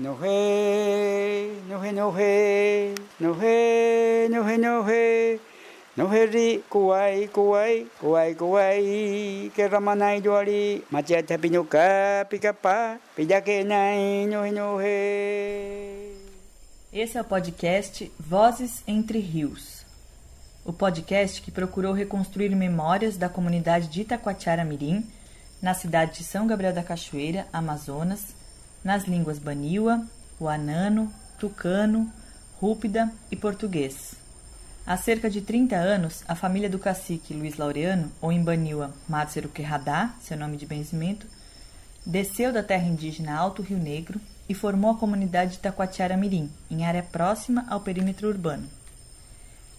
No he, no he, no he, no he, no he, no he. No he ri, kuai, kuai, kuai, kuai. Que ramanai duari, machata pinuka, pica-pá, pidake nai, no no. Esse é o podcast Vozes Entre Rios. O podcast que procurou reconstruir memórias da comunidade de Itacoatiara Mirim, na cidade de São Gabriel da Cachoeira, Amazonas, nas línguas Baniwa, Wanano, Tucano, Rúpida e Português. Há cerca de 30 anos, a família do cacique Luiz Laureano, ou em Baniwa Matsero Querradá, seu nome de benzimento, desceu da terra indígena Alto Rio Negro e formou a comunidade de Taquatiara Mirim, em área próxima ao perímetro urbano.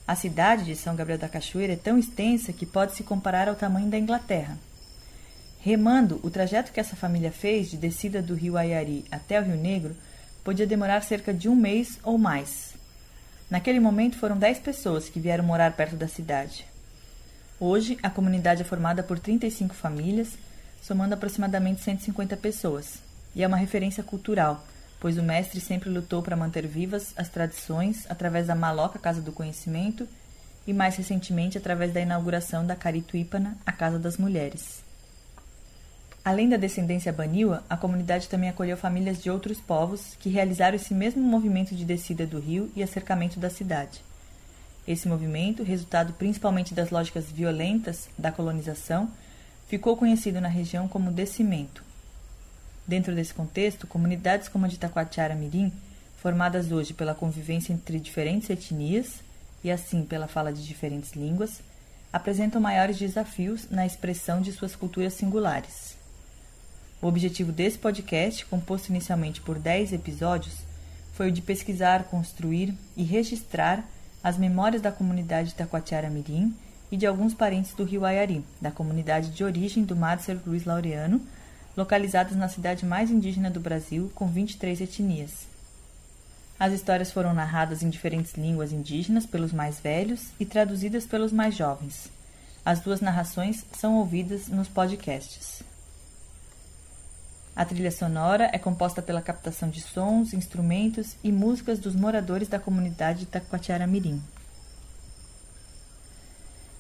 A cidade de São Gabriel da Cachoeira é tão extensa que pode se comparar ao tamanho da Inglaterra. Remando, o trajeto que essa família fez de descida do rio Ayari até o Rio Negro podia demorar cerca de um mês ou mais. Naquele momento foram dez pessoas que vieram morar perto da cidade. Hoje, a comunidade é formada por 35 famílias, somando aproximadamente 150 pessoas, e é uma referência cultural, pois o mestre sempre lutou para manter vivas as tradições através da Maloca Casa do Conhecimento e, mais recentemente, através da inauguração da Carituípana, a Casa das Mulheres. Além da descendência baniwa, a comunidade também acolheu famílias de outros povos que realizaram esse mesmo movimento de descida do rio e acercamento da cidade. Esse movimento, resultado principalmente das lógicas violentas da colonização, ficou conhecido na região como descimento. Dentro desse contexto, comunidades como a de Taquatiara Mirim, formadas hoje pela convivência entre diferentes etnias e assim pela fala de diferentes línguas, apresentam maiores desafios na expressão de suas culturas singulares. O objetivo desse podcast, composto inicialmente por 10 episódios, foi o de pesquisar, construir e registrar as memórias da comunidade Taquatiara Mirim e de alguns parentes do Rio Ayari, da comunidade de origem do Márcio Luiz Laureano, localizados na cidade mais indígena do Brasil, com 23 etnias. As histórias foram narradas em diferentes línguas indígenas pelos mais velhos e traduzidas pelos mais jovens. As duas narrações são ouvidas nos podcasts. A trilha sonora é composta pela captação de sons, instrumentos e músicas dos moradores da comunidade de Taquatiara Mirim.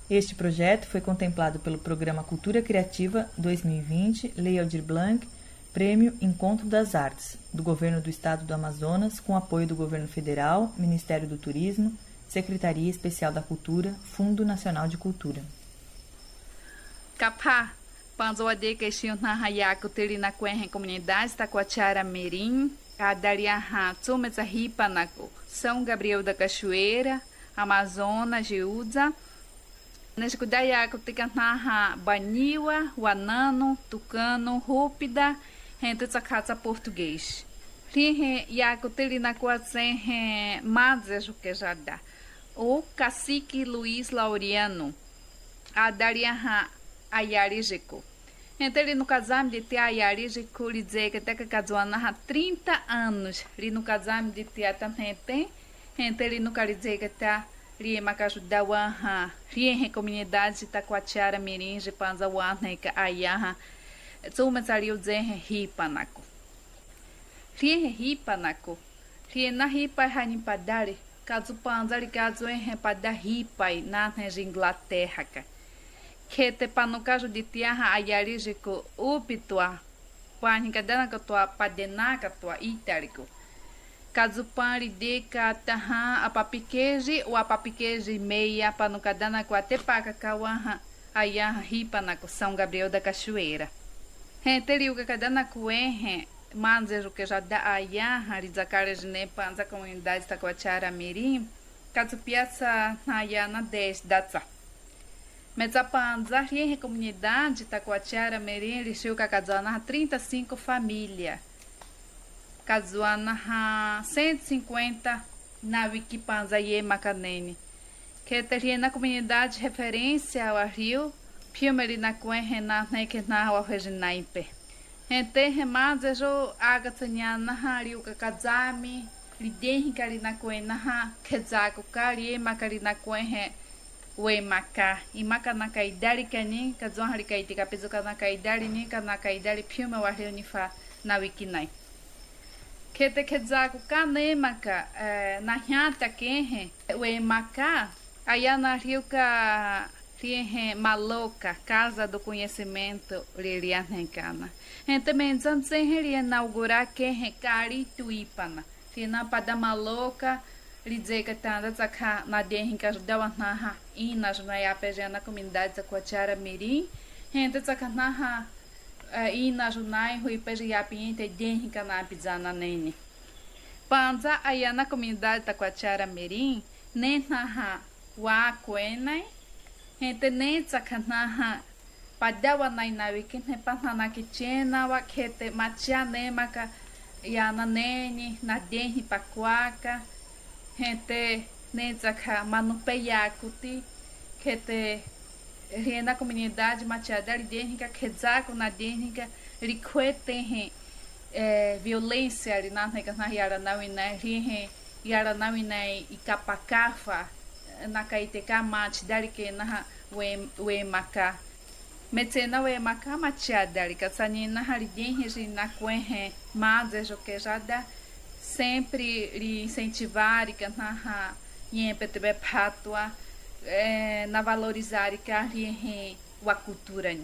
Este projeto foi contemplado pelo Programa Cultura Criativa 2020 Lei Aldir Blanc, Prêmio Encontro das Artes, do Governo do Estado do Amazonas, com apoio do Governo Federal, Ministério do Turismo, Secretaria Especial da Cultura, Fundo Nacional de Cultura. Capá Panzoade que xinho na hayaku tiri na kwenhe comunidade Taquatiara Mirim, a Dariaha Tsumeza Ripanaco, São Gabriel da Cachoeira, Amazonas, Giúza, Nescudayaku Ticantaha Baniwa, Wanano, Tucano, Rúpida, Rente Tsakatsa Português. Rihe Yaku tiri na Quazenhe Mazejo que já dá. O cacique Luiz Laureano, a Dariaha Então, no casame de tia dizer que até que cazuana há 30 anos, ali no casame de tia então ele no que tá ali macaxu da waha, ali em comunidade de Taquatiara Mirim, de Panza Wana, que ayaha, Tsuma saliu dizer ripanaco. Rie ripanaco, rie na ripa hanipadari, caso panza ali caso em pada ripa na Inglaterra, cara que te panucajo de tiaha ayarijiko upitua panika dana katua padena katua itariko kazupari de kataha apapiqueji ou apapiqueji meia panucadana com até paca kawaha ayaha ripa na São Gabriel da Cachoeira. Renteriu que cadana cuenhe manzejo que já da ayaha rizacara de nepanza comunidade taquachara mirim kazupiaça na ayana 10 datsa. Metzapanza, a comunidade Taquatiara, Merim, Lixil, Cacazuana, 35 famílias. Cazuana, 150 na Wikipanza e Macanene. Que teria na comunidade referência ao rio, Piumeri na Cuen, Renata, Nequena, ao Reginaipe. Ente remaze jo agatsanyana hariu kakazami, lidem karina Cuen, na Kezaku, Kari, Macarina Cuen, maka i maka na kaidari kani ka zon hari kai tika pezo ka na kaidari ni ka na kaidari piuma wa reu ni fa na wiki nai. Kete kezaku ka nemaka na hiata kehe we maka ayana riuka riehe maloca casa do conhecimento lirianencana também zanzen ria inaugurar kehe kari tuipana tina pada maloca Tanda tsaka na denhinka dawa naha ina na comunidade da Coachara Mirim renta tsaka naha ina junai hui peja ya pinta denhinka na pizana nene Panza aí na comunidade da Coachara Mirim nem naha wa kuenai gente nem tsaka naha padawa nai na wikin he panana kichena wa kete machia nemaka ya na nene na denhi pakuaka gente nenzaka manupeyakuti kete na comunidade matiada lidênica quezaco na dênica riquete é, violência ali na nega na yara na wina rihe yara na wina e capacafa na caiteca mate dali que na maca metena we maca matiada ali kasani na haridência na quenhe mas é que já dá sempre incentivar e cantar PTB patua na valorizar que a cultura.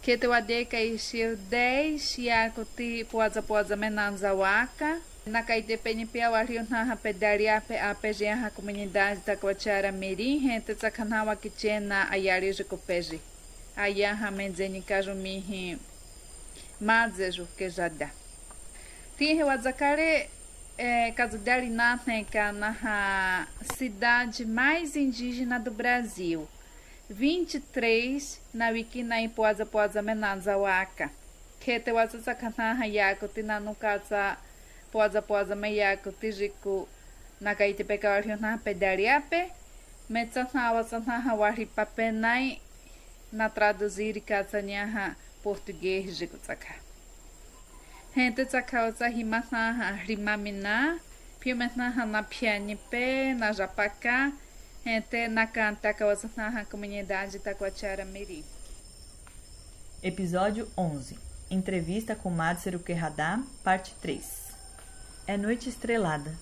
Que te ade que isir 10 ya kuti poza poza menanza waka na caite PNP ao rio na pedaria a PG a comunidade da Coachara Mirim gente tsakanawa que tena ayari jikopeji aya ha menzeni kajumi mazejo que já dá Tinha o Azacare é, caso dele na cidade mais indígena do Brasil. 23 na wiki na ipoza poza menanza waka. Que te waza sakana yako tina no casa poza poza me yako tijiku na kaite pekawario na pedariape. Metsa na waza na traduzir casa nyaha português de kutsaka. Gente tsakauza himasna rimamina, piumetna na pianipe, na japacá, gente na canta causa na comunidade Taquatiara Miri. Episódio 11. Entrevista com Madsero Querradá, parte 3. É noite estrelada.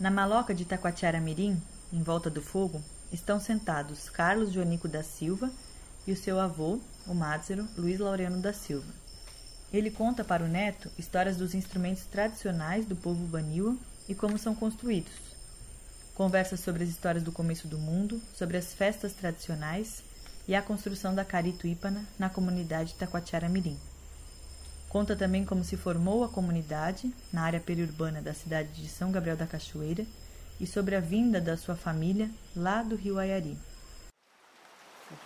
Na maloca de Taquatiara Mirim, em volta do fogo, estão sentados Carlos Joanico da Silva e o seu avô, o Mádzero Luiz Laureano da Silva. Ele conta para o neto histórias dos instrumentos tradicionais do povo Baniwa e como são construídos. Conversa sobre as histórias do começo do mundo, sobre as festas tradicionais e a construção da Carito Ípana na comunidade Taquatiara Mirim. Conta também como se formou a comunidade na área periurbana da cidade de São Gabriel da Cachoeira e sobre a vinda da sua família lá do Rio Ayari.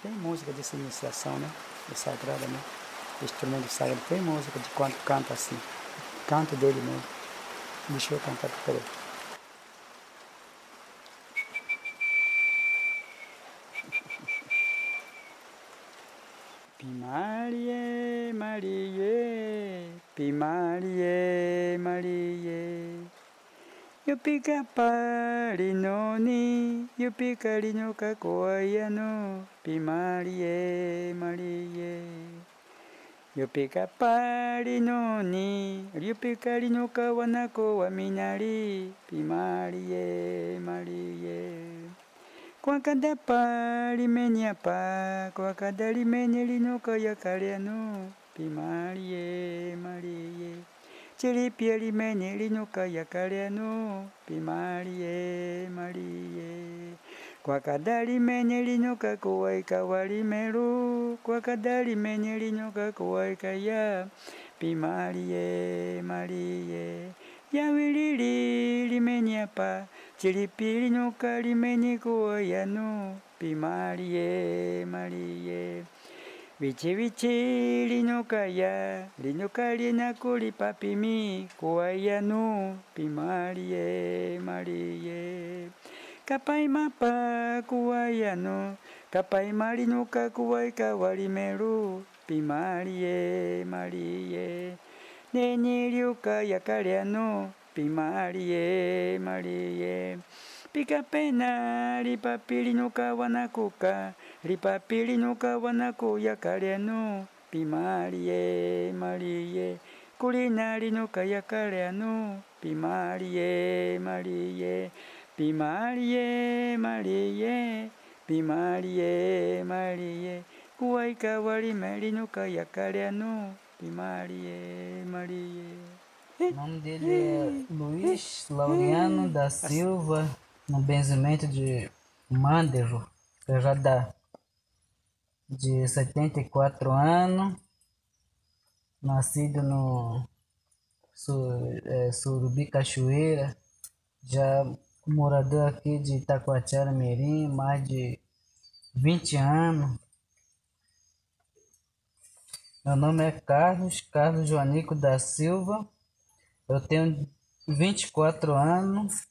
Tem música dessa iniciação, né? Sagrada, né? Instrumento sagrado, tem música de quanto canta assim. Canto dele mesmo. Deixa eu cantar para ele. Pimarie, Marie, Pimarie, Marie. Pica parinoni, eu picarino cacoaiano, Pimarie, Marie. ゆぴかパリのに、ゆぴかりのかわなこはみなり、ピマリエ、マリエ。こわかだぱりめにゃぱ、こわかだりめにりのかやかれの、ピマリエ、マリエ。チリピアリめにりのかやかれの、ピマリエ、マリエ。Kwa kada menye linyoka kuwaika walimeru, kwa kada menye linyoka kuwaika ya. Pimalie malie. Yawilili limenye pa chilipi linyoka limenye kuwayanu pimalie malie. Vichi vichi linyoka ya. Linyoka linyakulipa pimi kuwayanu pimalie malie. Marie Kapai mapa kuayano, kapai marino ka kuai kawari meru, pimarie marie. Neni ryuka yakariano, pimarie marie. Pika pena ripapiri no kawanakuka, ripapiri no kawanako yakariano, pimarie marie. culinari no kayakareanu, pimarie, marie, pimarie, marie, pimarie, marie, kuai kawari meri no kayakareanu, pimarie, marie. O nome dele é Luiz Laureano da Silva, no benzimento de Mandero, Ferradá, de 74 anos, nascido no é, Surubi Cachoeira, já morador aqui de Itacoatiara Mirim, mais de 20 anos. Meu nome é Carlos, Carlos Joanico da Silva. Eu tenho 24 anos.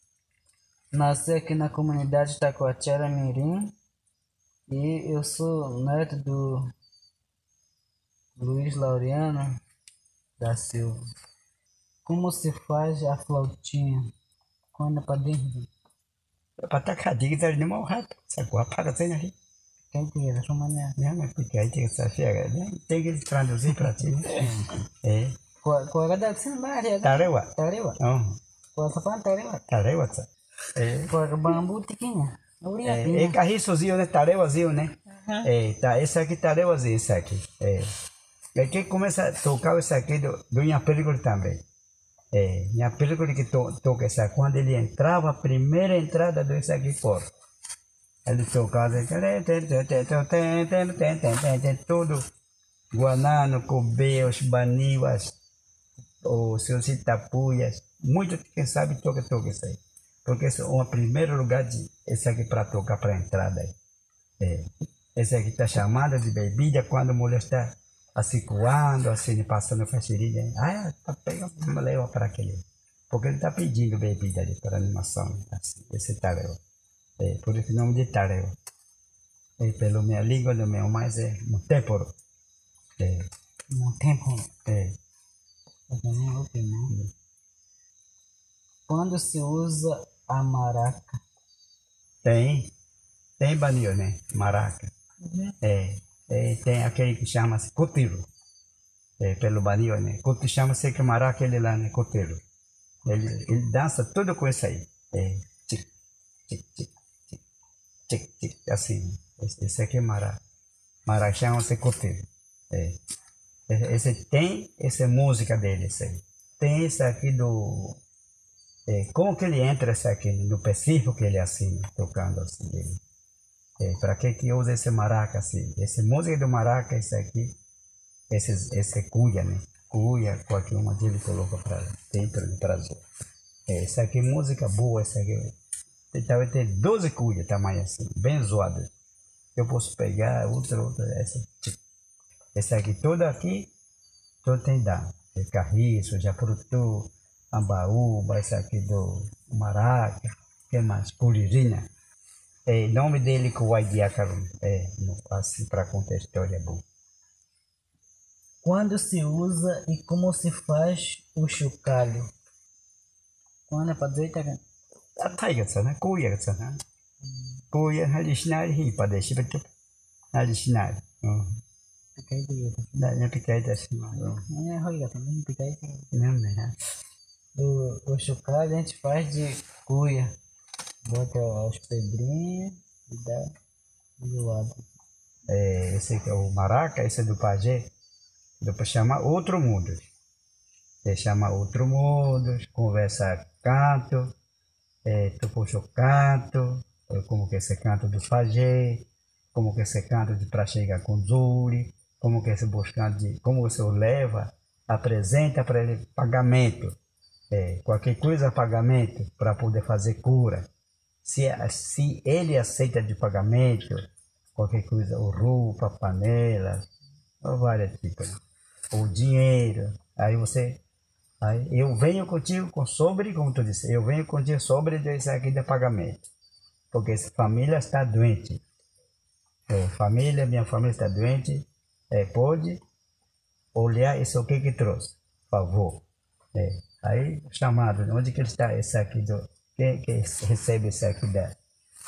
Nasci aqui na comunidade Itacoatiara Mirim. E eu sou neto do Luiz Laureano da Silva. Como se faz a flautinha? Quando é para dentro? Patakadiga ni mo hat sa kwa para tem aí. Quem tem essa maneira? Não, mas porque aí tem essa chega, né? Tem que traduzir para ti. É. Kwa kada sin bahari Tarewa. Tarewa. Oh, Kwa sapan tarewa. tarewa sa. É. Kwa bambu tiquinha. É, é carriçozinho, né? Tarewazinho, né? É, tá, esse aqui tarewazinho, esse aqui. É. E aqui começa a tocar esse aqui do, do minha película também. É, minha película que to, toca essa, quando ele entrava, a primeira entrada do esse aqui fora. Ele tocava tudo. Guanano, Cobê, os Baniwas, os seus Itapuias. Muito quem sabe toca, toca isso aí. Porque esse é o primeiro lugar de esse aqui para tocar para entrada aí. É. Esse aqui está chamado de bebida quando a mulher está assim coando, assim passando caxirinha. Ah, tá pegando, leva para aquele. Porque ele está pedindo bebida ali para animação, assim, esse tareu. É, por isso o nome de tareu. É, pelo minha língua, do meu mais é mutéporo. É, tempo. é. Eu também ouvi, né? Quando se usa a maraca? Tem, tem banho, né? Maraca. É, é, tem aquele que chama-se cotiro. É, pelo banho, né? Coto chama-se que maraca ele lá, né? Cotiro. Ele, ele dança tudo com isso aí. É, tic, tic, tic, tic, tic, tic, assim. Esse, esse aqui é maraca. Maraca chama-se cotiro. É. Esse esse tem essa música dele, esse aí. Tem esse aqui do é, como que ele entra esse aqui no Pacífico que ele é assim, tocando assim. Ele, é, para que que usa esse maraca assim? Essa música do maraca, esse aqui, esse, esse cuia, né? Cuia, qualquer uma dele coloca para dentro do Brasil. É, essa aqui é música boa, essa aqui. Talvez ter 12 cuias, tamanho assim, bem zoado. Eu posso pegar outra, outra, essa. Esse aqui, todo aqui, todo tem dano. É carriço, japurutu, ambaúba, esse aqui do maraca, que mais? Puririna. É, nome dele que o Diácaro, é, assim, para contar a história é bom. Quando se usa e como se faz o chocalho? Quando é para dizer, tá? A taiga sa na, kuya sa na. Kuya, halishinari, hipa de shibachup. Halishinari. Da, na pikay da shima. Oh. É, olha, também picai dito. Não, né? O, o chocalho a gente faz de cuia. Bota as pedrinhas e dá do lado. É, esse aqui é o maraca, esse é do pajé. Depois chama outro mundo. Você chama outro mundo, conversa canto, é, tu puxa o canto, é, como que esse canto do pajé, como que esse canto de para chegar com Zuri, como que esse buscando de, como você o leva, apresenta para ele pagamento, é, qualquer coisa pagamento para poder fazer cura. Se, se ele aceita de pagamento, qualquer coisa, ou roupa, panela, ou vários tipos, ou dinheiro, aí você, aí eu venho contigo com sobre, como tu disse, eu venho contigo sobre desse aqui de pagamento, porque essa família está doente, é, família, minha família está doente, é, pode olhar isso o que que trouxe, por favor, é, aí chamado, onde que está esse aqui do, quem que recebe esse aqui da,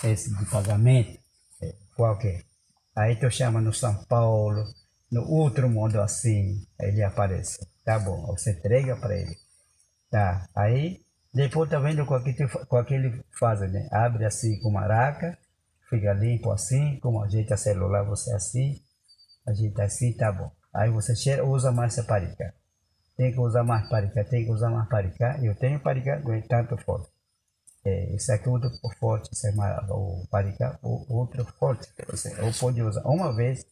esse de pagamento, é, qual que é? Aí tu chama no São Paulo, no outro mundo assim, ele aparece. Tá bom, você entrega para ele. Tá, aí depois tá vendo com aquele, com aquele faz, né? Abre assim com maraca, fica limpo assim, como ajeita celular, você assim, ajeita assim, tá bom. Aí você cheira, usa mais essa parica. Tem que usar mais parica, tem que usar mais parica. Eu tenho parica, é tanto forte. É, esse aqui é outro forte, esse é o parica, o outro forte. Você, ou pode usar uma vez.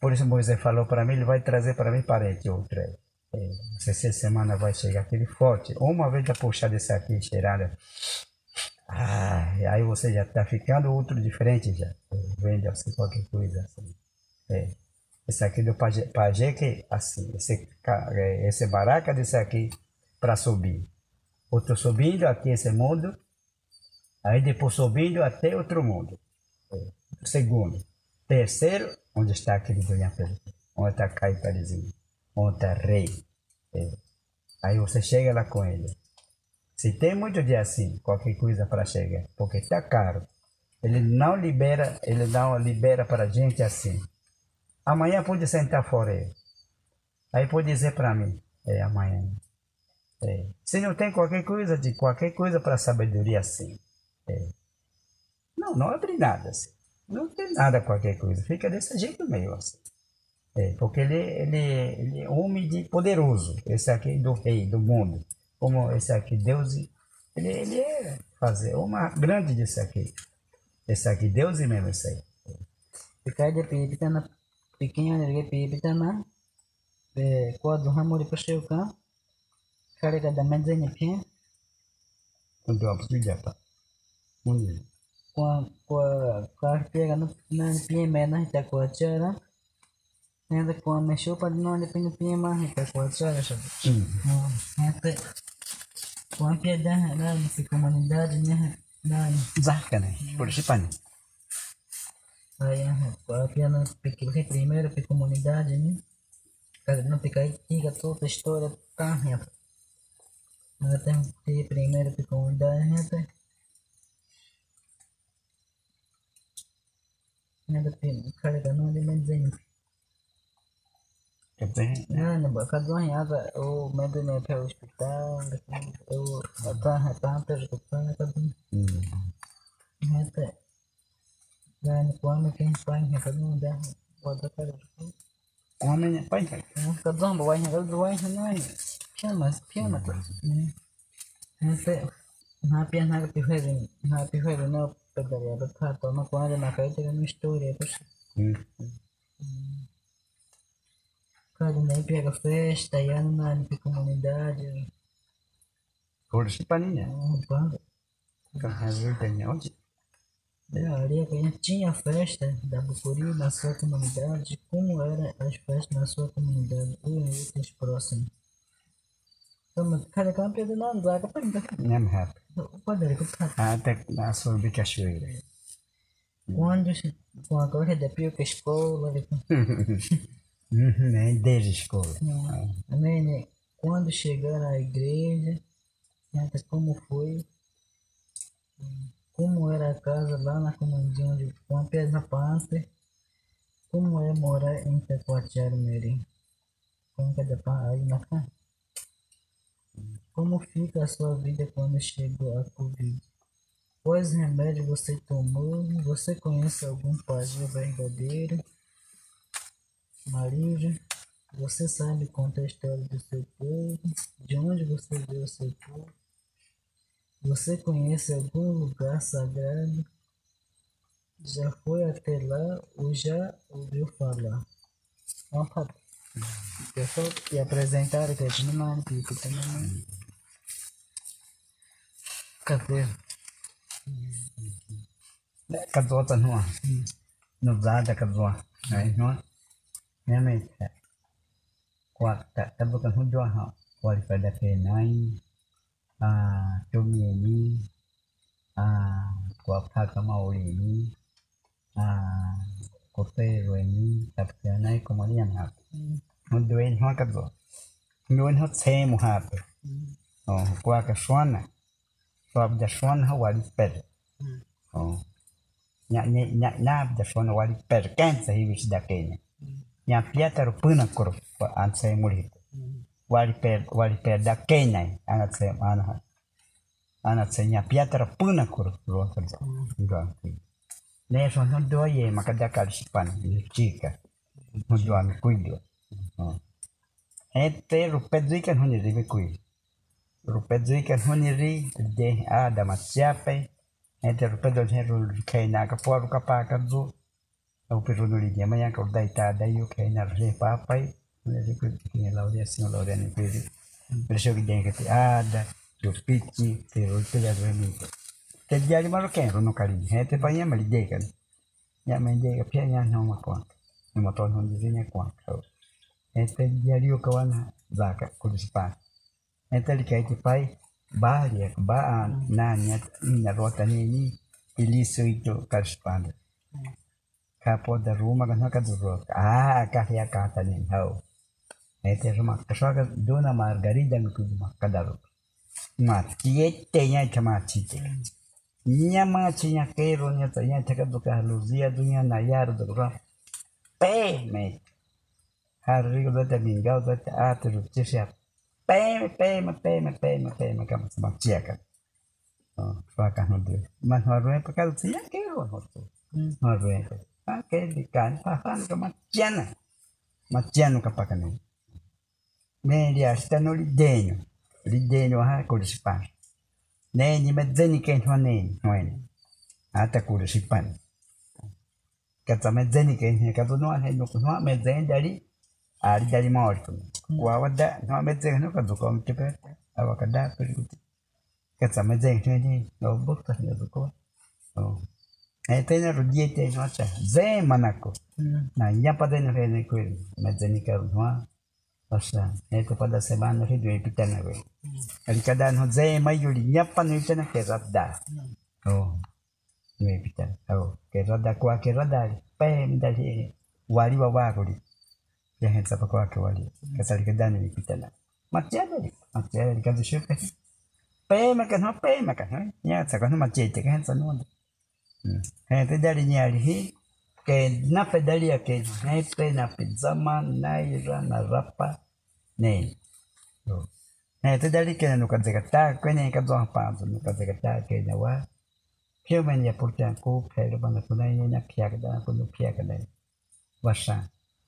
Por isso Moisés falou para mim, ele vai trazer para mim parente outro. É, essa semana vai chegar aquele forte. Uma vez já puxar desse aqui, cheirada. Ah, aí você já está ficando outro diferente já. Vende assim qualquer coisa assim. É. Esse aqui do pajé que assim, esse, esse baraca desse aqui para subir. Outro subindo aqui esse mundo, aí depois subindo até outro mundo. É. Segundo. Terceiro, onde está aquele do Onde está Caiparizinho? Onde está rei? É. Aí você chega lá com ele. Se tem muito dia assim, qualquer coisa para chegar, porque está caro. Ele não libera, ele não libera para gente assim. Amanhã pode sentar fora aí. Aí pode dizer para mim, é amanhã. É. Se não tem qualquer coisa, de qualquer coisa para sabedoria assim. É. Não, não abre nada assim. Não tem nada qualquer coisa. Fica desse jeito meio assim. É, porque ele, ele, ele é homem de poderoso. Esse aqui do rei do mundo. Como esse aqui, Deus. Ele, ele é fazer uma grande disso aqui. Esse aqui, Deus mesmo, esse aí. Ficar de na pequena energia pipitana be kwa duha muri pashuka kare ka damen zenya pia Untuk apa tu japa? Mungkin. kwa kwa kwa pia na pia me na hita kwa chara Nenda kwa me shupa no ni pia pia ma hita kwa chara sha Nenda kwa pia dah na ni comunidade né na Zahkan eh. Por siapa ni? Aí, a piano porque primeiro para comunidade, né? Cada não fica aí, fica toda a história tá, né? Mas tem que primeiro para comunidade, né? Nada pin, cara da não de menzinho. Kata Nah, nih bakal doang ya, Pak. Oh, medo nih ke hospital, oh, apa, apa, terus ke sana kan? Hmm. Nada. Dan kuami kan panjang kan udah wadah kan. Homem é pai. Kadang bawa yang kalau bawa yang lain. Pian mas, pian mas. Nanti napi yang nak piharin, napi piharin na pedari ada kata, na kuami na kaya dengan história terus. Hmm. Cada nem pega festa, e ano na comunidade. Por ya? Banda. Kahazul tanya onde? É, ali tinha festa da Bucuri na sua comunidade, como eram as festas na sua comunidade, e outros próximos. Então, cada campo é do nome, lá que pode Nyam hap. pode recuperar. Até na sua bicachoeira. Quando, com a corrida da pio que escola, Nem desde escola. também, né? Quando chegaram à igreja, como foi, como era a casa lá na comunidade onde com a Pedra Panther, como é morar em Taquatiara Mirim, como é da Pan- aí na casa. Como fica a sua vida quando chegou a Covid? Quais remédios você tomou? Você conhece algum pajé verdadeiro? Maria, você sabe contar a história do seu povo? De onde você veio o seu povo? Você conhece algum lugar sagrado? Já foi até lá ou já ouviu falar? Vamos só te apresentar que a não é pico também. Cadê? Kadua tanua. Nubzada kadua. Aí não. Minha mãe. Quarta. Kadua kan hujua ha. Wali pada penai. Ah, tumi ni. Ah, kwa paka mauli ni. Ah, kote ni. Tapi nai komani yang hap. doeni hoa cắt rồi doeni hoa xe một mm. hạt oh, ờ qua cả xoan này soab ja xoan hoa wali per ờ mm. oh. nhạc nhạc nhạc nab ja xoan wali per ken sa hivi sida kenya. Mm. Nhạc piata rupuna kuru an xe muli hito wali per wali per da kenya. Anat xe anat anat xe nhạc piata rupuna kuru lo sa lo Neso non doye makadakal sipan chica. Non doan kuido. Cuido ete rupet zikan honi ribe kui. Rupet zikan honi ri de ada masiape ete rupet do heru kai na ka por ka pa ka zu au peru no lidia maya ka dai ta dai yo kai na re pa pai ne ri ku ni laudia sino laudia ni pedi Perciò che tiene che ada yo pichi pero te ya remi te maro ken no kali he te pa ya mali de kan ya me de ka pia ya no ma kwa ni mo to no di ni kwa ka he te ya ri o ka wana zaka ku di spa he te li kai te pai ba ya ba na nya na rota ni ni iliso ito ka spanda ka po da ruma ka na ka zuro ah ka ya ka ta ni hau he te ruma ka sa ka dona margarida no ku ma matiete nya chama chite nya ma chinya kero nya ta nya taka duka luzia dunya na yar do ra pe me har rigo da ta minga da ta atru tisha pe pe me pe me pe me pe me kam sama chiaka oh fa ka no de man ho re pa ka tia kero ho to ho re pa ke di kan pa fa ka ma chiana ma chiano ka pa ka no me dia sta no li denyo lideni waha kulisipan neni medzeni ken hwaneni hwene hata kulisipan kata medzeni ken he kata no he no no medzeni dari ari dari maori tu kwa wada no ആടിച്ചാലി മോളിക്കുന്നു വാവദ്ദ നോമെത്തേനു കതുക്കോ മിട്ടിപ്പേ അവക്കഡ പിടിക്കുത്തി കസമജേനെ നോബുക്ത കതുക്കോ ഓ ഏതേന റുജിയത്തെ നോച്ച ജേ മനക്കു na nyapa tena vene kweli mazanika mwa sasa niko pada semana hiyo ipita na wewe alikada no zee mayuli nyapa no tena keza da. Oh ni ipita. Oh keza da kwa keza da pe mdali wali wa wakuli. Yan sa pa kwa wali. Kasi alikadaan yung ipitan na. Matyada rin, matyada rin, kasi syupe. Pa makan ho, pa makan ho. Yan, sa kano matyete ka, sa nuwan. Kaya ito dali niya rin, ke na pedalia ke nepe na pizama na ira na rapa ne no ne te dali ke no ka zekata ke ne ka zo pa no ka zekata ke na wa pio men ya porta ko pero bana ko na na pia ka da ko no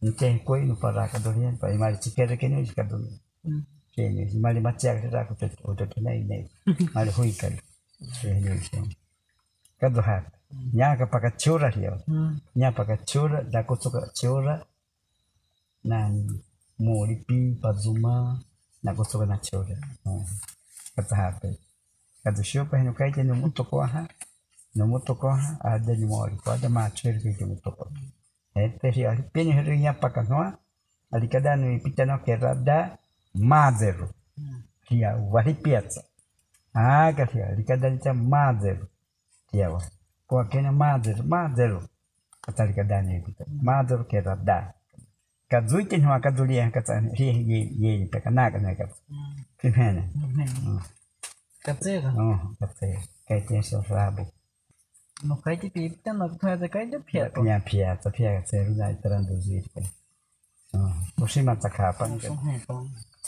te te dali ka zo hi a wa hi hwa a ta ko si pa nia pa ka chura na pa pe na na chura kamitsa o kolo ya kwa ka ya pa ka pane kada shupa ndo am kudeti na no no ke ka duite ke sa ro de ri na pa ka po kweyu u kweyu man no ko no para ni tsa ka ya ha. No para ni ni tsa ka ni ke kweyu no para ka do ni pa imari chikere ke ni ka do ke ni imari machya ka ra. Ko te o to ke nai nei mari hui ka ke ni se ka do ha nya ka pa ka chura hiyo nya pa ka chura da ko ka chura na moripi pazuma na ko na chura ka ta ha pe ka do shio pa no kai te no muto ko ha no muto ko. ha a de ni mori ko da ma chura ki muto ko e te ri ali pe ni ri nya pa ka no ali kada no ipita no ke rada mazero ria wari piazza ah ka ria ali kada ni mazero tiawa kwa kena madero madero katalika dani pita madero ke rada ka zuite no ka dulia ka ta ri ye ye pe ka na ka na ka kimena Katsega. oh ka te ka te so rabo No pipita no kai te kai te pia. nya pia ta pia ka te runa traduzir pe oh possima ta capa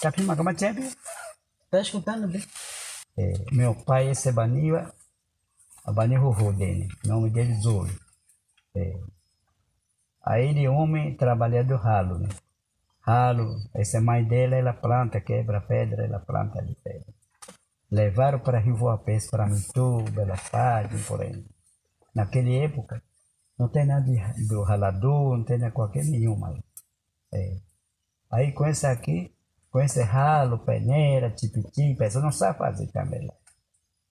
capi ma come c'è Tá escutando bem? eh, meu pai é Sebaniwa Abani Rorô dele, nome dele Zoro. É. Aí ele homem trabalhador ralo, né? ralo. Essa é mãe dela, ela planta, quebra pedra, ela planta de pedra. Levaram para Rio Voapés, para Mitu, Bela Fátima, por aí. Naquela época, não tem nada do ralador, não tem nada qualquer nenhuma. É. Aí com esse aqui, com esse ralo, peneira, tipiti, pessoa não sabe fazer também lá.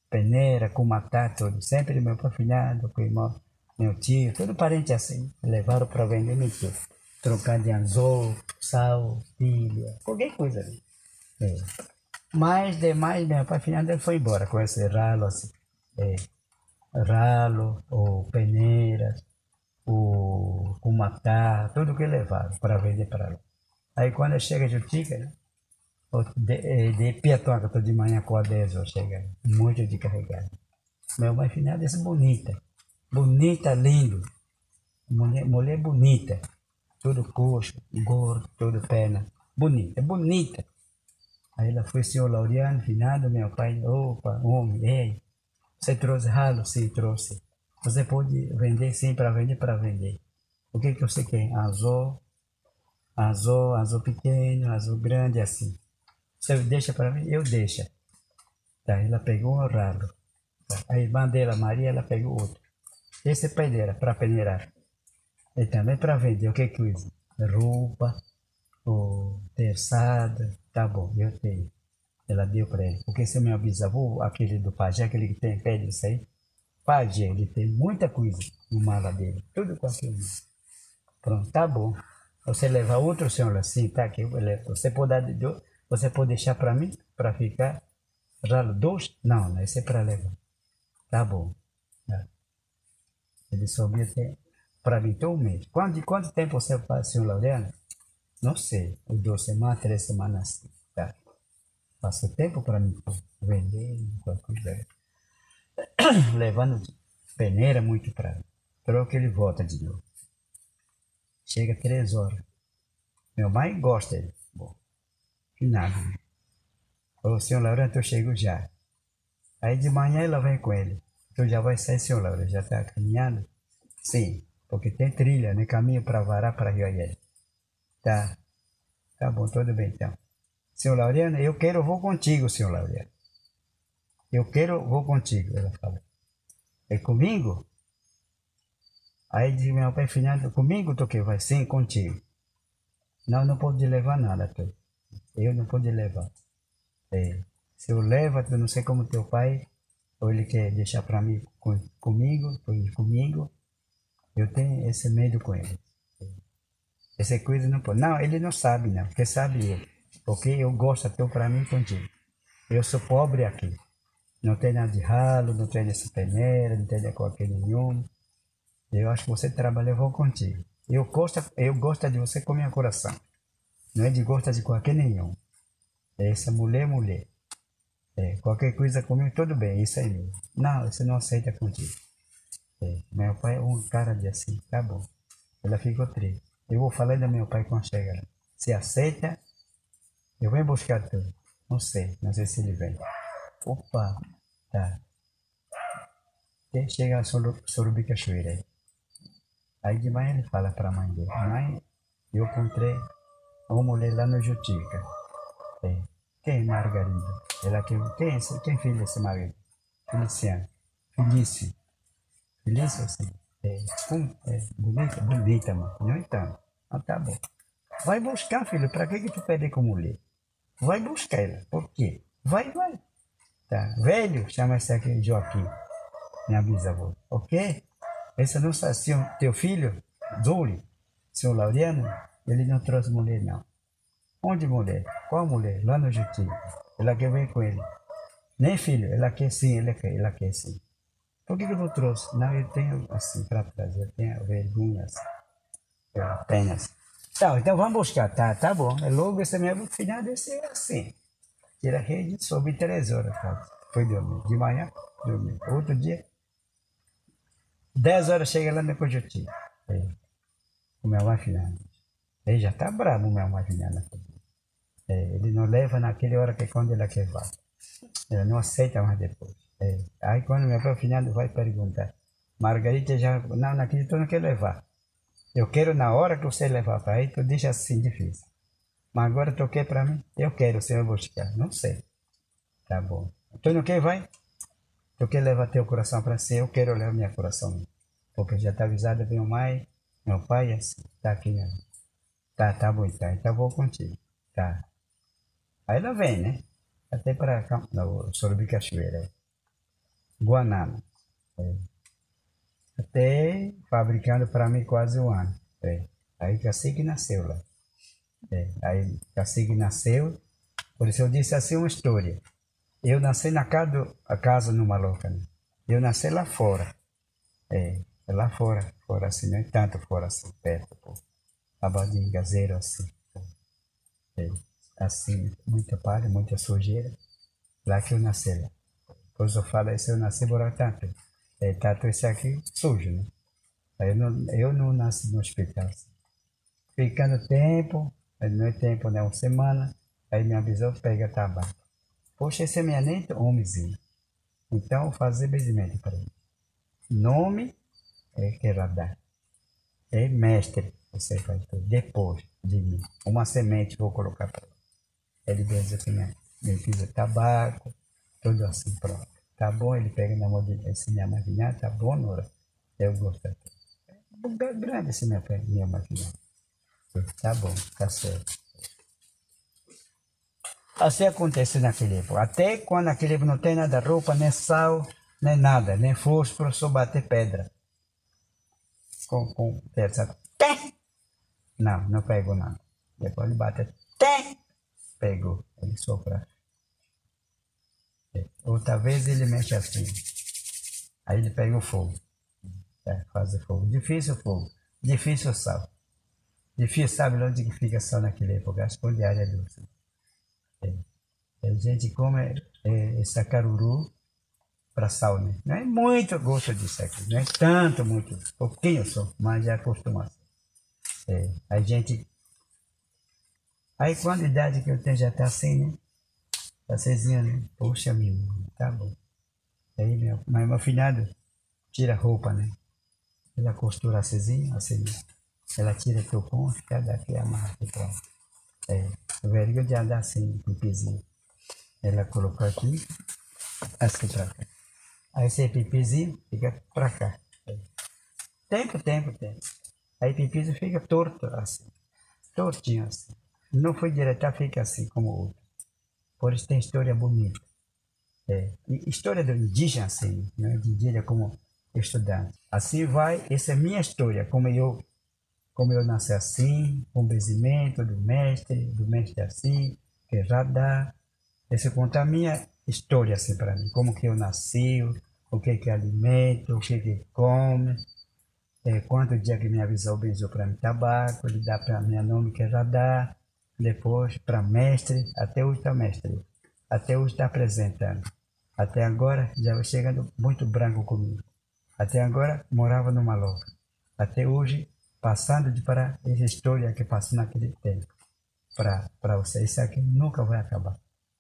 Peneira, cumatá, tudo. Sempre meu pai filhado, com irmão, meu tio, todo parente assim. Levaram para vender no tudo. Trocar de anzol, sal, pilha, qualquer coisa ali. É. Mas demais, meu pai filhado ele foi embora com esse ralo assim. É. Ralo, ou peneira, o cumatá, tudo que levaram para vender para lá. Aí quando chega a Jutica, né? de, eh, de Piatoca, de manhã com a 10 horas chega, muito de carregado. Meu mãe final desse bonita, bonita, lindo, mulher, mulher bonita, tudo coxo, gordo, tudo pena, bonita, bonita. Aí ela foi senhor Laureano, finado, meu pai, opa, homem, ei, você trouxe ralo? Sim, trouxe. Você pode vender, sim, para vender, para vender. O que que você quer? Azul, azul, azul pequeno, azul grande, assim. Você deixa para mim? Eu deixo. Tá, ela pegou um ralo. A irmã dela, Maria, ela pegou outro. Esse é peneira, para peneirar. E também para vender. O que que usa? Roupa, ou terçada. Tá bom, eu tenho. Ela deu para ele. Porque esse é meu bisavô, aquele do pajé, aquele que tem pé disso aí. Pajé, ele tem muita coisa no mala dele. Tudo com aquilo. Pronto, tá bom. Você leva outro, senhor, assim, tá aqui. Você pode você pode deixar para mim, para ficar ralo dois? Não, não, esse é para levar. Tá bom. Tá. Ele soube até para mim um mês. Quanto, quanto tempo você faz, senhor Laureano? Não sei, duas semanas, três semanas. Passa tempo para mim vender, qualquer coisa. Levando peneira muito para troca ele volta de novo. Chega três horas. Meu pai gosta dele. Bom, que nada. Ô, senhor Laurento, eu chego já. Aí de manhã ela vem com ele. Tu já vai sair, senhor Laurento? Já está caminhando? Sim, porque tem trilha, né? Caminho para Vará, para Rio Aiel. Tá. Tá bom, tudo bem então. Senhor Laureano, eu quero, vou contigo, senhor Laureano. Eu quero, vou contigo, ela fala. É comigo? Aí diz meu pai, filhado, comigo tu que vai? Sim, contigo. Não, não pode levar nada, tu. Eu não pode levar. É, se eu levo, eu não sei como teu pai, ou ele quer deixar para mim com, comigo, comigo, eu tenho esse medo com ele. Essa coisa não pode. Não, ele não sabe, não, porque sabe ele. Porque eu gosto até para mim contigo. Eu sou pobre aqui. Não tenho nada de ralo, não tenho essa peneira, não tenho qualquer nenhum. Eu acho que você trabalha, eu vou contigo. Eu gosto, eu gosto de você com meu coração. Não é de gosto de qualquer nenhum. É essa mulher, mulher. É, qualquer coisa comigo, tudo bem, isso aí mesmo. Não, você não aceita contigo. É, meu pai é um cara de assim, tá bom. Ela ficou triste. Eu vou falar do meu pai quando chegar. Se aceita, eu venho buscar tudo. Não sei, não sei se ele vem. Opa, tá. Até chega Sorubi Cachoeira aí. De manhã ele fala para a mãe dele, mãe, eu encontrei uma mulher lá no Jutica. É. Quem é Margarida? Ela que quem é quem filha essa Margarida? Feliciano. Felício. Felício assim. É, um, é bonita, bonita, mano. Não então. Ah, tá bom. Vai buscar, filho. Para que que tu pede com mulher? Vai buscar ela. Por quê? Vai, vai. Tá. Velho, chama esse aqui Joaquim. Minha bisavó. Ok? Esse não assim, teu filho, Zuli, seu Laureano, ele não trouxe mulher, não. Onde mulher? Qual mulher? Lá no Juti. Ela quer vir com ele. Nem filho, ela quer sim, ela quer, ela quer sim. Por que, que eu não trouxe? Não, eu tenho assim para trazer, eu tenho vergonha assim. Apenas. Tá, então vamos buscar, tá, tá bom. É logo esse mesmo final desse é assim. Tira a rede, soube três horas, tá? Foi dormir. De manhã, dormir. Outro dia, 10 horas chega lá no Cojuti. O meu mais Ele já tá bravo, o meu mais É, ele não leva naquele hora que é quando ele quer vá. Ele não aceita mais depois. É. Aí quando meu pai finado vai perguntar, Margarita já, não, naquele tu não quer levar. Eu quero na hora que você levar para aí, tu deixa assim difícil. Mas agora toquei para mim. Eu quero, o senhor buscar. Não sei. Tá bom. Antônio, quem vai? Tu quer levar teu coração para si? Eu quero levar meu coração. Porque já está avisado, meu mãe, meu pai, assim, tá aqui. Né? Tá, tá bom, tá. Então vou contigo. Tá. Aí ela vem, né? Até para o Sorbi Cachoeira. Guanama. É. Até fabricando para mim quase um ano. É. Aí Cacique nasceu lá. É. Aí Cacique nasceu. Por isso eu disse assim uma história. Eu nasci na casa, do, a casa. Né? Eu nasci lá fora. É, lá fora, fora assim, não é tanto fora assim, perto, pô. Abadinho, gazeiro assim. É, assim, muita palha, muita sujeira. Lá que eu nasci lá. Depois eu falo isso, eu nasci por tanto. É, tanto isso aqui sujo, né? Eu não, eu não nasci no hospital. Ficando tempo, não é tempo, né? Uma semana, aí me avisou, pega tabaco. Poxa, esse é minha neto, homenzinho. Então, fazer benzimento para ele. Nome é que dar. É mestre, você faz tudo. Depois de mim, uma semente vou colocar para ele. Ele diz assim, né? ele fiz tabaco, tudo assim, pronto. Tá bom, ele pega na mão dele, esse minha máquina, tá bom, Nora? Eu gosto. É grande esse minha, minha máquina. Tá bom, tá certo. Assim acontece naquele época. Até quando aquele época não tem nada roupa, nem sal, nem nada, nem fósforo, só bater pedra. Com, com terça. Não, não pegou nada. Depois ele bate. Pegou. Ele sopra. Outra vez ele mexe assim. Aí ele pega o fogo. É, faz o fogo. Difícil o fogo. Difícil o sal. Difícil sabe onde que fica sal naquele época. Esconde a área doce. A gente come é, esse caruru para sal, né? Não é muito gosto disso aqui, não é tanto, muito, pouquinho só, mas já acostuma. É, a gente. Aí, quando a idade que eu tenho já tá assim, né? Cezinha, né? Poxa, meu, tá bom. Aí, meu, mas meu filhado tira a roupa, né? Ela costura assim, assim, ela tira teu ponto, cada aqui amarra aqui pronto. É, velho já dá assim, pipizinho. Ela colocou aqui, assim pra cá. Aí esse pipizinho fica pra cá. Tempo, tempo, tempo. Aí pipizinho fica torto assim. Tortinho assim. Não foi direto, fica assim como o outro. Por isso tem história bonita. É. História do indígena assim, né? de indígena como estudante. Assim vai, essa é minha história, como eu como eu nasci assim, com benzimento do mestre, do mestre assim, que já dá. Esse conta a minha história assim para mim, como que eu nasci, o que que alimento, o que que come, é, quanto dia que me avisou benzou para mim tabaco, ele dá para minha nome que já dá, depois para mestre, até hoje está mestre, até hoje está apresentando. Até agora já chegando muito branco comigo. Até agora morava numa loja. Até hoje passando de para essa história que passou naquele tempo para você. Isso aqui nunca vai acabar.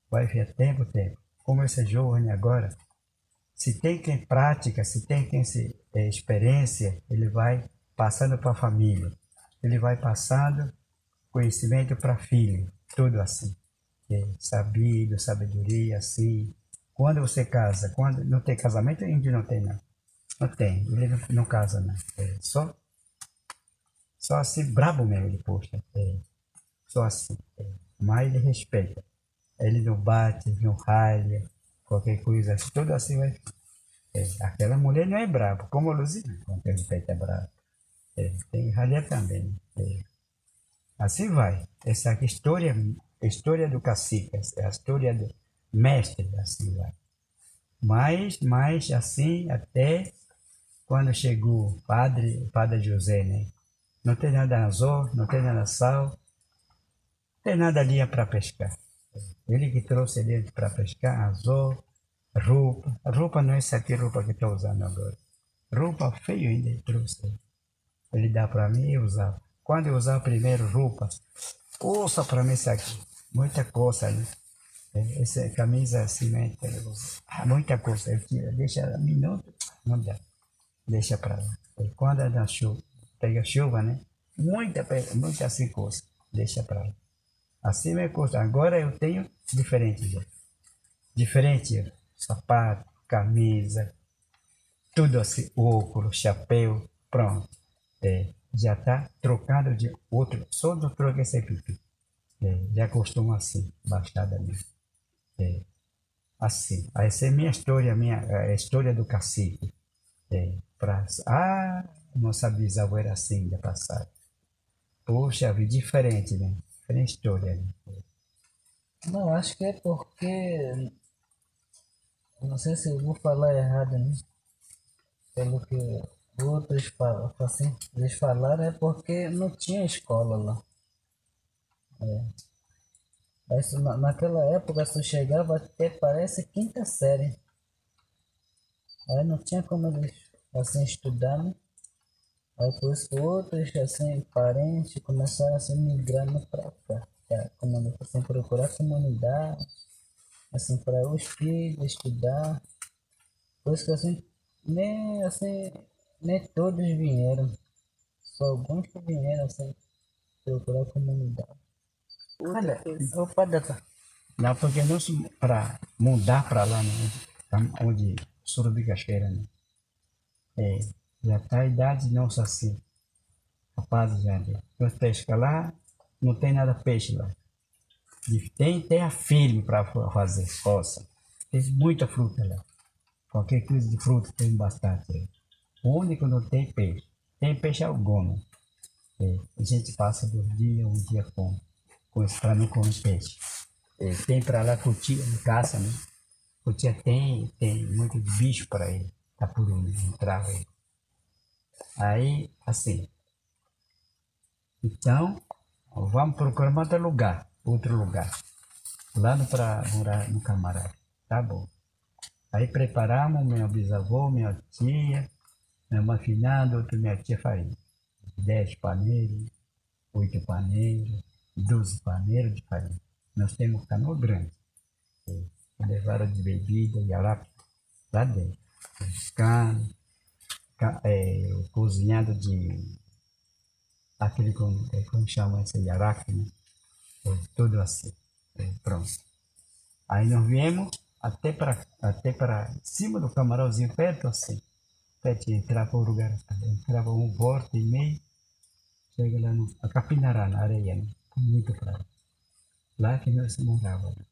Vai vir tempo, tempo. Como esse jovem agora, se tem quem prática, se tem quem se é, experiência, ele vai passando para a família. Ele vai passando conhecimento para filho, tudo assim. É, sabido, sabedoria, assim. Quando você casa, quando não tem casamento, índio não tem não. Não tem, ele não, não casa não. É, só só assim, brabo mesmo ele, poxa. É, só assim. É. Mas ele respeita. Ele não bate, não ralha, qualquer coisa, tudo assim vai. É, aquela mulher não é braba, como a Luzina, quando respeita é brabo. Tem ralha também. É. Assim vai. Essa aqui, história, história do cacique, a história do mestre, assim vai. Mas, mas assim, até quando chegou o padre, padre José, né? não tem nada anzol, não tem nada sal, não tem nada ali para pescar. Ele que trouxe ele para pescar, anzol, roupa. Roupa não é essa aqui roupa que estou usando agora. Roupa feio ainda ele trouxe. Ele dá para mim e usava. Quando eu usava primeiro roupa, ouça para mim isso aqui. Muita coisa, né? Essa camisa assim, né? Muita coisa. Eu tiro, deixa um minuto, não dá. Deixa para lá. E quando é na chuva, pega chuva, né? Muita, muita assim coisa, deixa para lá. Assim me custa. Agora eu tenho diferente já. Diferente, sapato, camisa, tudo assim, óculos, chapéu, pronto. É, já está trocado de outro, só do troco esse aqui. É, já costumo assim, bastada mesmo. É, assim. Essa é minha história, minha, a história do cacique. É, pra, ah, nossa bisavó era assim, da passada. Poxa, vi diferente, né? Diferente história, né? Não, acho que é porque. Não sei se eu vou falar errado, né? Pelo que outros falam, assim, eles falaram é porque não tinha escola lá. É. Mas na, naquela época só chegava até parece quinta série. Aí não tinha como eles assim estudar, né? Aí por isso outros assim, parentes começaram assim migrando para cá. Como assim, procurar comunidade, assim, para os filhos estudar. Por isso que assim, nem assim, nem todos vieram. Só alguns que vieram assim, procurar comunidade. Olha, Opa, doutor. não, porque nós, para mudar para lá, né? tam- Onde Surubicaxeira, né? É, já está a idade nossa assim. Rapaz, já, né? nós pesca lá, não tem nada peixe lá. Tem terra firme para fazer roça. Tem muita fruta lá. Qualquer coisa de fruta tem bastante. aí. O único não tem peixe. Tem peixe algum. É, a gente passa dois dias, um dia com, com isso para não comer peixe. É, tem para lá cutia, caça, né? Cutia tem, tem muito bicho para ele. Tapuruna, entrava aí. Aí, assim. Então, vamos procurar outro lugar, outro lugar. Lá para morar no camarada. Tá bom. Aí preparamos meu bisavô, minha tia, minha mãe finada, outra minha tia farinha. Dez paneiros, oito paneiros, doze paneiros de farinha. Nós temos canoa grande. Eh, Levaram de bebida e lá, lá dentro. Ca- eh, cozinhado de aquele como, eh, como chama esse yaraque, né? Eh, tudo assim. Pronto. Aí nós viemos até para até para cima do camarãozinho, perto assim. Perto, entrava um lugar, entrava um volta e meio, chega lá no a na areia, né? muito praia. Lá que nós morávamos.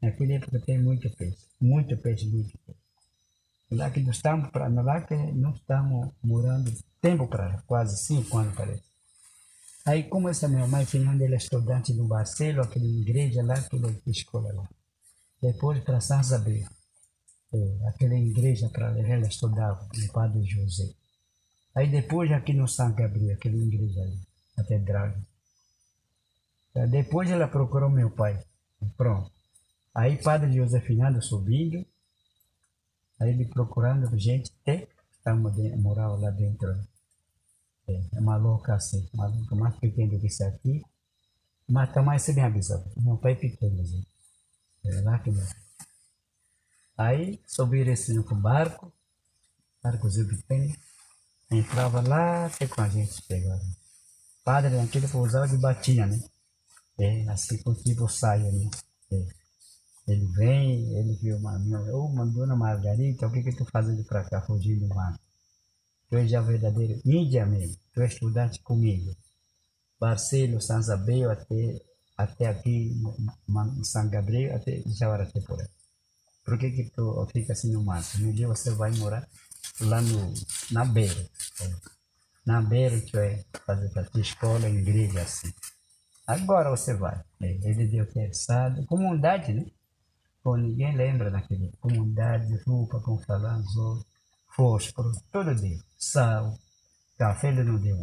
Naquela época tem muito peixe, muito peixe, muito peixe. Lá que nós estamos, pra, lá que nós estamos morando tempo para quase cinco anos parece. Aí como essa minha mãe, Fernanda, ela é estudante no Barcelo, aquela igreja lá, aquela escola lá. Depois para São Isabel, aquela igreja para ela estudava, no Padre José. Aí depois aqui no São Gabriel, aquela igreja ali, catedral. Depois ela procurou meu pai. Pronto. Aí Padre José Finado subindo, aí ele procurando gente, até de, morava lá dentro. É, é uma louca assim, uma louca mais pequena do que isso aqui, mas também se bem avisado. Meu pai é pequeno, assim. É lá que não. Aí subiram esse no barco, barcozinho pequeno, entrava lá até com a gente chegava. Padre naquele pousava de batinha, né? É, assim com tipo saia, né? É. Ele vem, ele viu uma minha, ô, uma dona Margarita, o que que tu fazendo pra cá, fugindo do mar? Tu és já verdadeiro índia mesmo, tu és estudante comigo. Barcelo, São Isabel, até, até aqui, São Gabriel, até Jaguaraté por que que tu fica assim no mato? Um dia você vai morar lá no, na beira. é. Na beira que vai fazer para tua escola, igreja assim. Agora você vai. É, ele deu terçado, comunidade, né? Pô, ninguém lembra daquele comunidade, roupa com falanzo, fósforo, tudo deu. Sal, café ele não deu.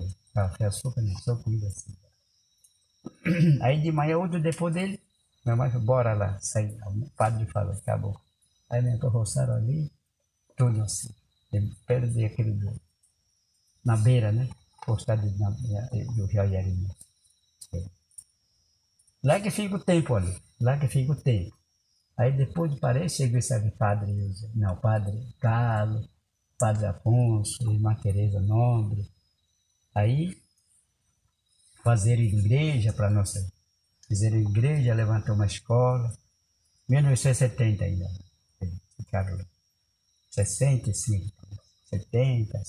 É, Café, açúcar, não, só comida assim. Aí de manhã, outro depois dele, minha mãe falou, bora lá, sai. O padre falou, acabou. Aí me roçaram ali, tudo assim, de- perto daquele do, na beira, né? Postado do Iarinho. Lá que fica o tempo ali, lá que fica o tempo. Aí depois parece chegou esse padre, não, padre Carlos, padre Afonso, irmã Teresa Nobre. Aí fazer igreja para nossa. Fizeram igreja, levantou uma escola. 1970 ainda. Ficaram lá. 65, 70.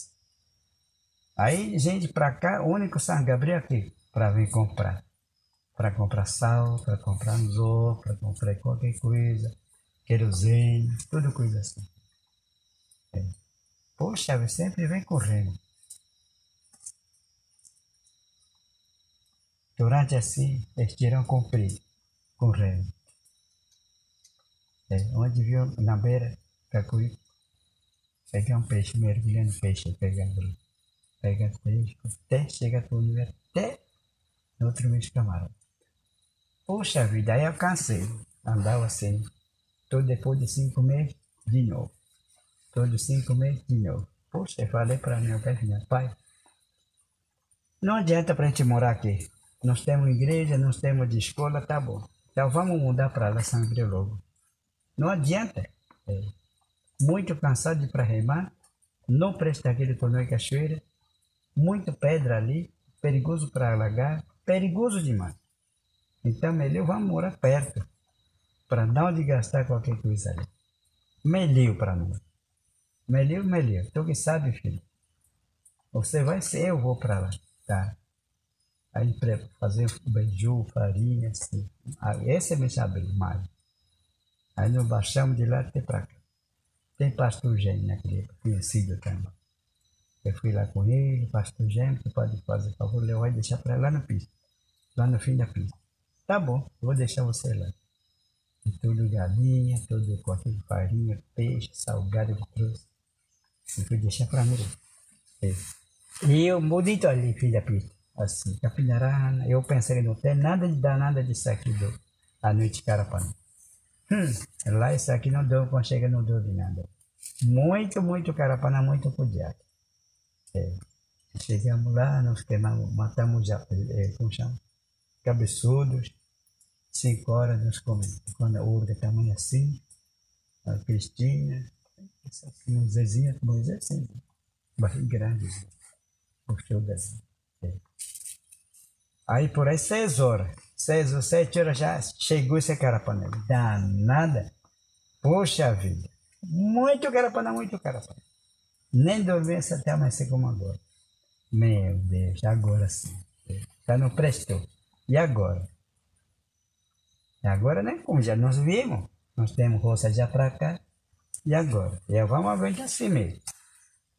Aí, gente para cá, o único São Gabriel aqui para vir comprar. Para comprar sal, para comprar anzol, para comprar qualquer coisa, querosene, tudo coisa assim. É. Poxa, sempre vem correndo. Durante assim, eles tiram comprido, correndo. É, onde viu na beira, Cacuí, pegar um peixe, mergulhando peixe, pegando, pega peixe, até chega para o nível, até no outro mês camarão. Poxa vida, aí eu cansei, andava assim, todo depois de cinco meses, de novo. Todos cinco meses, de novo. Poxa, eu falei para meu pai, meu pai, não adianta para a gente morar aqui. Nós temos igreja, nós temos de escola, tá bom. Então vamos mudar para lá, Sangre logo. Não adianta. É. Muito cansado para remar, não presta aquele torneio cachoeira, muito pedra ali, perigoso para alagar, perigoso demais. Então melhor vamos morar perto, para não de gastar qualquer coisa ali. Melhor para nós. Melhor, melhor. Tu que sabe, filho. Você vai ser, eu vou para lá, tá? Aí para fazer beiju, farinha, assim. Esse é me abriu mais. Aí nós baixamos de lá até para cá. Tem pastor Gênio naquele conhecido também. Eu fui lá com ele, pastor Gênio, você pode fazer favor, eu vou deixar para lá na pista. Lá no fim da pista. Tá bom, vou deixar você lá. E tudo galinha, tudo com aquele farinha, peixe, salgado que trouxe. Eu fui deixar para mim. E eu, bonito ali, fim da pista assim, Capinarana. Eu pensei não tem nada de dar nada disso aqui do, a noite Carapana. Hum, lá isso aqui não deu, quando chega não deu de nada. Muito, muito Carapana, muito cuidado. É. Chegamos lá, nós queimamos, matamos, já, é, como chama? Cabeçudos. Cinco horas nós comemos. Quando a urga tamanho assim, a Cristina, um Zezinho, Moisés, assim, barriga grande, gostou dessa. Aí por aí seis horas, seis ou sete horas já chegou esse carapanã. Danada. Poxa vida. Muito carapanã, muito carapanã. Nem dormi até amanhecer como agora. Meu Deus, agora sim. Já não prestou. E agora? E agora, né? Como já nós vimos, nós temos roça já para cá. E agora? E vamos aguentar assim mesmo.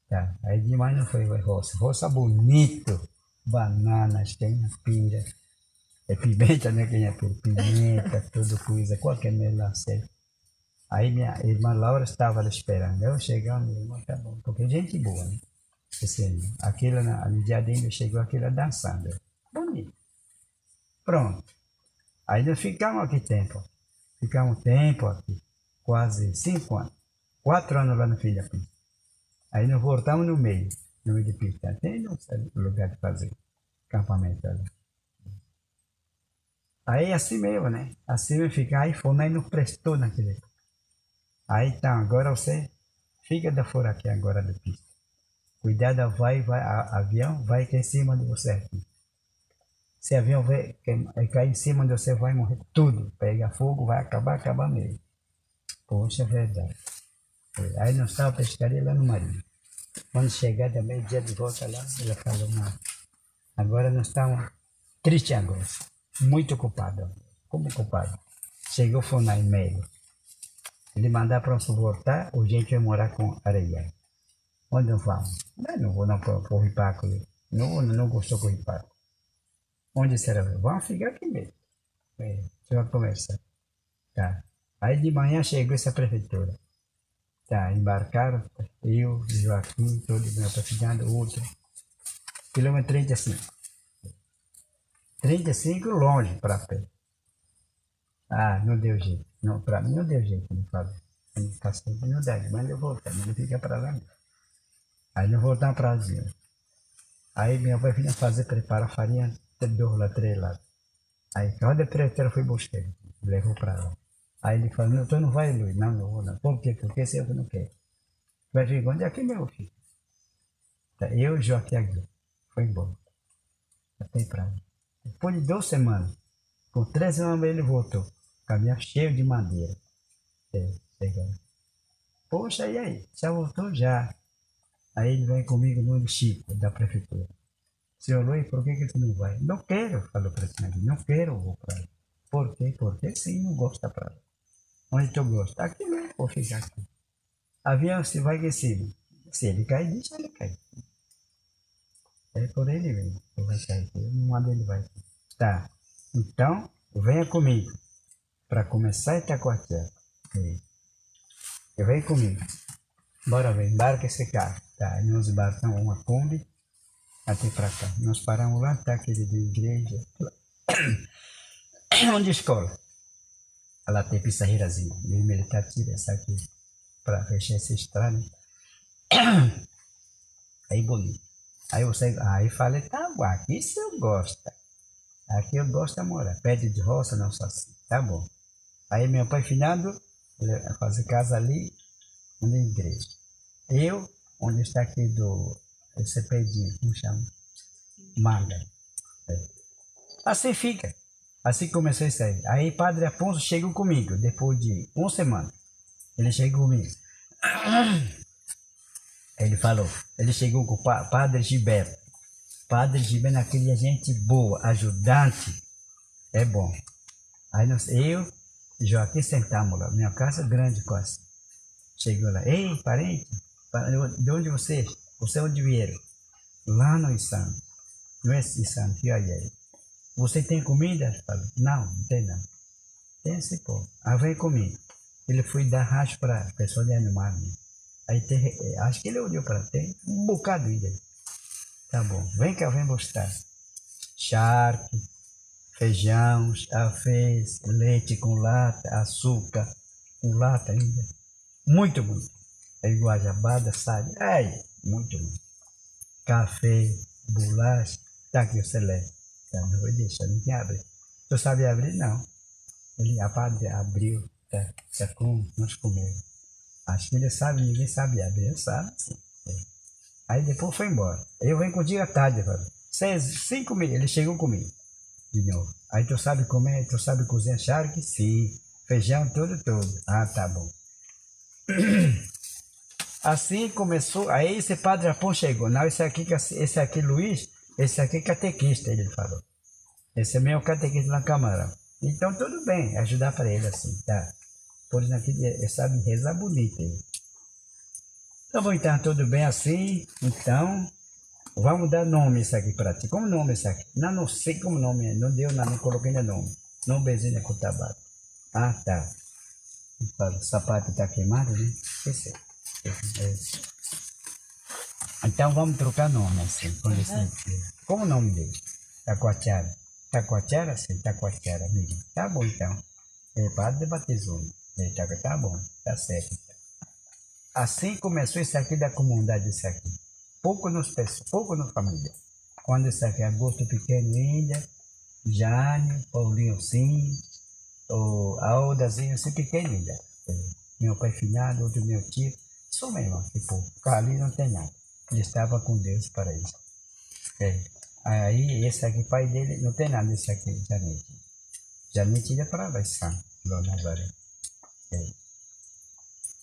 Tá. Aí de manhã não foi roça. Roça bonito bananas, tem pira, é pimenta, né? Quem é pimenta, tudo coisa, qualquer melancia. Aí minha irmã Laura estava esperando. Eu chegando, minha irmã, tá bom, porque gente boa, né? Assim, aquilo, no dia dele chegou aquilo dançando. Bonito. Pronto. Aí nós ficamos aqui tempo. Ficamos tempo aqui. Quase cinco anos. Quatro anos lá no Filipim. Aí nós voltamos no meio no de pista. Tem no lugar de fazer acampamento ali. Aí assim mesmo, né? Assim vai ficar, aí foi, mas não prestou naquele. Aí então, agora você fica da fora aqui agora da pista. Cuidado, vai, vai, a, avião vai cair em cima de você aqui. Se avião vai, cair em cima de você, vai morrer tudo. Pega fogo, vai acabar, acabar mesmo. Poxa, é verdade. Aí nós estávamos pescaria lá no Marinho. Quando chegar também, dia de volta lá, ela falou, não. Agora nós estamos tristes agora. Muito culpado. Como culpado? Chegou foi na e-mail. Ele mandar para nós voltar, o gente vai morar com areia. Onde vamos? Não, não vou não para o Ripaco. Não, não gostou com o Ripaco. Onde será? Vamos ficar aqui mesmo. É, você vai conversar. Tá. Aí de manhã chegou essa prefeitura. Tá, embarcaram, eu, Joaquim, todo meu patrulhando, outro. Quilômetro 35. 35 longe para pé. Ah, não deu jeito. Não, para mim não deu jeito, não falo. Passei não dá, mas eu voltar, mas não fica para lá. Aí não voltar para Brasil. Aí minha avó vinha fazer, preparar farinha, dois lá, três lá. Aí cada prefeito foi buscar, levou para lá. Aí ele falou, não, tu não vai, Luiz. Não, não vou não. Por quê? Porque se eu não quero. Vai vir onde é que meu filho? Tá, eu e Joaquim Aguiar. Foi embora. Até praia. Depois de duas semanas, com três semanas ele voltou. Caminhão cheio de madeira. É, chegando. Poxa, e aí? Já voltou? Já. Aí ele vem comigo no Chico, da prefeitura. Senhor Luiz, por que, que tu não vai? Não quero, falou para ele. Não quero vou para lá. Por quê? Porque sim, não gosta para lá. Onde tu gosta? Aqui não, vou ficar aqui. Avião se vai em cima. Se ele cair, deixa ele cair. É por ele mesmo. Ele vai cair aqui. Manda ele vai. Tá. Então, venha comigo. Para começar Itacoatiara. Vem comigo. Bora ver, embarca esse carro. Tá, nós embarcamos uma Kombi até para cá. Nós paramos lá, tá aquele de igreja. Onde escola? Ela tem pizzarreirazinha. E o militar tira essa aqui para fechar essa estrada. Aí bonito. Aí você, aí falei, tá bom, aqui isso eu gosto. Aqui eu gosto de morar. Pé de roça, não só assim. Tá bom. Aí meu pai finado, fazer casa ali, na igreja. Eu, onde está aqui do esse pedinho, como chama? Manga. É. Assim fica. Assim começou isso aí. Aí Padre Afonso chegou comigo, depois de uma semana. Ele chegou comigo. Ele falou, ele chegou com o Padre Gilberto. Padre Gilberto, aquele gente boa, ajudante. É bom. Aí nós, eu e Joaquim sentamos lá, minha casa grande quase. Chegou lá, ei, parente, de onde vocês? Você é onde vieram? Lá no Isam. Não é Isam, aí. Você tem comida? Não, não tem não. Tem esse pô. Ah, vem comigo. Ele foi dar racho para pessoa de animar. Né? Aí tem, eh, acho que ele olhou para tem um bocado de Tá bom, vem cá, vem mostrar. Charque, feijão, arroz, leite com lata, açúcar com lata ainda. Muito, muito. Aí guajabada, sabe? Ai, muito, muito. Café, bolacha, tá aqui você leva. Não vou deixar, ninguém abre. Tu sabe abrir? Não. Ele, a padre abriu, tá, tá com, nós comemos. Acho que ele sabe, ninguém sabe abrir, eu sabe. É. Aí depois foi embora. Eu venho contigo à tarde, velho. Seis, cinco mil, ele chegou comigo de novo. Aí tu sabe comer, tu sabe cozinhar charque? Sim. Feijão, tudo, tudo. Ah, tá bom. Assim começou, aí esse padre Afonso chegou. Não, esse aqui, esse aqui, Luiz, esse aqui é catequista, ele falou. Esse é meu catequista na Câmara. Então tudo bem, ajudar para ele assim, tá? Por isso ele sabe rezar bonito. Ele. Tá bom, então tudo bem assim. Então, vamos dar nome isso aqui para ti. Como nome isso aqui? Não, não sei como nome é. Não deu nada, não coloquei ainda nome. Não bezinha com tabaco. Ah, tá. O sapato está queimado, né? Esqueci. É. Então vamos trocar nome assim, com licença. Como o nome dele? Taquatiara. Taquatiara, sim, Taquatiara, amigo. Tá bom então. É, padre batizou. É, tá, tá bom, tá certo. Assim começou isso aqui da comunidade, isso aqui. Pouco nos pessoas, pouco na família. Quando isso aqui, agosto pequeno ainda, Jânio, Paulinho sim, o Aldazinho, assim pequeno ainda. Meu pai finado, outro meu tio, isso mesmo, tipo, ali não tem nada. Ele estava com Deus para isso. É. Aí, esse aqui, pai dele, não tem nada esse aqui, Janete. Janete ia para lá, São, Nazaré. É.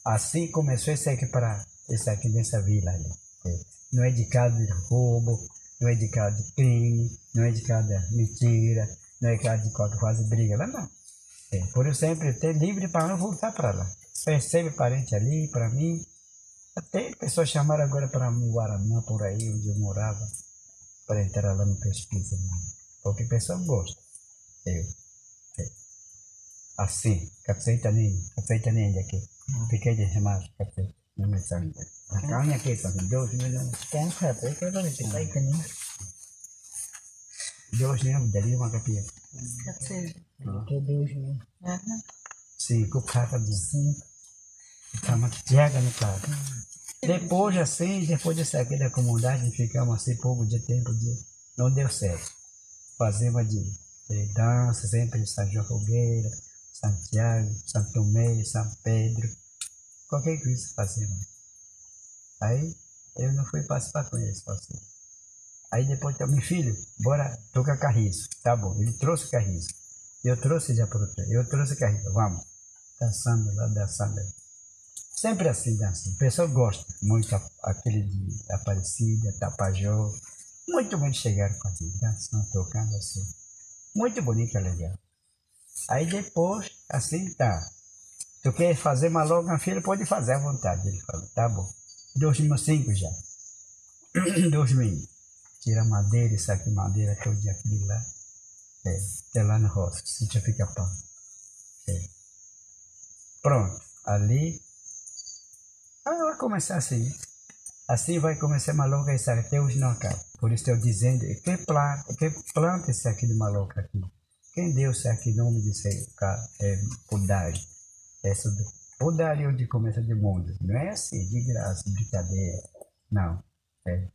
Assim começou esse aqui para, esse aqui nessa vila ali. É. Não é de casa de roubo, não é de casa de crime, não é de casa de mentira, não é de casa de qualquer faz briga lá, não. É. Por eu sempre ter livre para não voltar para lá. Recebe parente ali, para mim, até pessoas chamaram agora para Guaraná, por aí, onde eu morava, para entrar lá no pesquisa. Né? Porque pessoa gosta. Eu. É. Assim, cafeita nem, cafeita nem aqui. Fiquei de remar café. Não me sabe. A carne aqui, são dois milhões. Tem café, que eu vou te cair caninho. Dois milhões, daria uma capinha. Café. Que dois milhões. Cinco, cada de cinco. Estamos chega no carro. Depois assim, depois de sair da comunidade, ficamos assim pouco de tempo, de, não deu certo. Fazemos de, de dança, sempre São João Fogueira, Santiago, São Tomé, São Pedro, qualquer coisa fazemos. Aí eu não fui participar com eles, parceiro. Aí depois, então, meu filho, bora tocar carriço. Tá bom, ele trouxe carriço. Eu trouxe já para Eu trouxe carriço, vamos. Dançando lá, dançando. Sempre assim, dançando. O pessoal gosta muito aquele de Aparecida, Tapajós. Muito bonito chegar com aquilo, dançando, tocando assim. Muito bonito, é legal. Aí depois, assim, tá. Tu quer fazer maloca, filho, pode fazer à vontade. Ele falou, tá bom. 2005 já. 2000. Tira madeira, isso aqui, madeira, todo dia aquele lá. É, até lá na roça, sítio fica pau. É. Pronto, ali. Aí vai começar assim. Assim vai começar maloca isso até hoje não acaba. Por isso eu dizendo, quem planta, quem planta isso aqui de maloca aqui? Quem deu isso aqui nome disso aí? É, Podari. Essa do Podari onde começa de mundo. Não é assim, de graça, brincadeira. Não. É.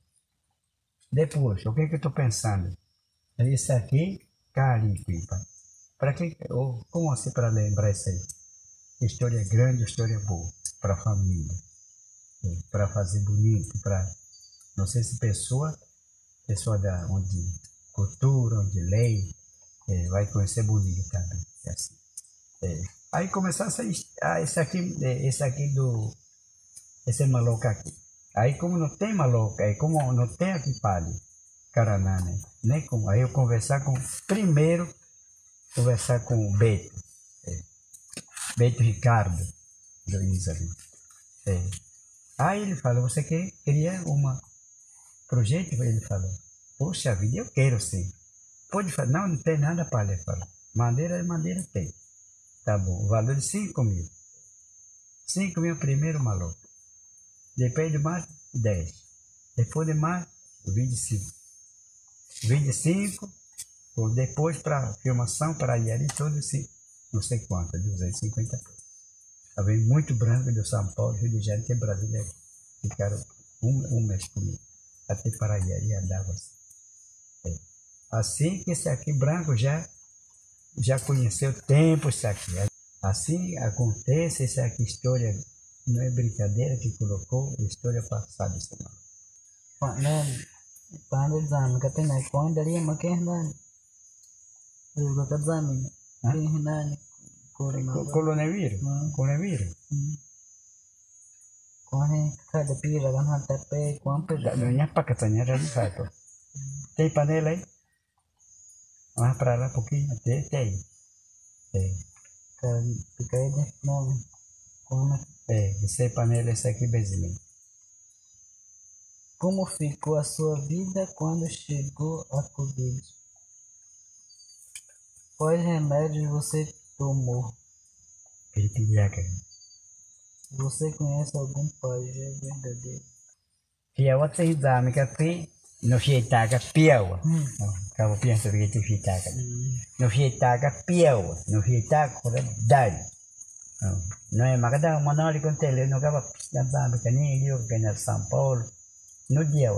Depois, o que, que eu estou pensando? Isso aqui, Caripipa. Para que, ou, como assim para lembrar isso aí? História grande, história boa, para a família, é, para fazer bonito, para, não sei se pessoa, pessoa da, onde cultura, onde lei, é, vai conhecer bonito também. É assim. É. Aí começar essa, ah, esse aqui, é, esse aqui do, esse maluco aqui. Aí como não tem maloca, aí como não tem aqui palha, Caraná, né? Nem com, aí eu conversar com, primeiro, conversar com o Beto, é, Beto Ricardo, do Isabel. É. Aí ele falou, você quer, queria uma projeto? Ele falou, poxa vida, eu quero sim. Pode falar, não, não tem nada palha, falou. Madeira, madeira tem. Tá bom, o valor de 5 mil. 5 mil primeiro maluco. Depois de mais, 10. Depois de mais, 25. 25, ou depois para filmação, para ir ali, tudo assim, não sei quanto, 250. Estava muito branco de São Paulo, Rio de Janeiro, que Brasília ficaram um, um mês comigo. Até para ir ali, andava assim. É. Assim que esse aqui branco já, já conheceu tempo, isso aqui. Assim acontece essa aqui história não é brincadeira que colocou a história passada esse mano. Não, quando exame que tem na quando ali mas quem não coronavírus quando cada pira pe quando pe não para que tenha realizado tem panela aí vamos para lá pouquinho tem tem tem fica aí não quando é, esse panela, esse aqui benzinho. Como ficou a sua vida quando chegou a Covid? Quais remédios você tomou? Piripiriaca. Você conhece algum pajé verdadeiro? Piawa sa exame kasi no fietaga piawa. Kau pian sa begitu fietaga. No fietaga piawa. No fietaga dari. Não é magada manali con tele no gaba gaba kani dio kena São Paulo no dia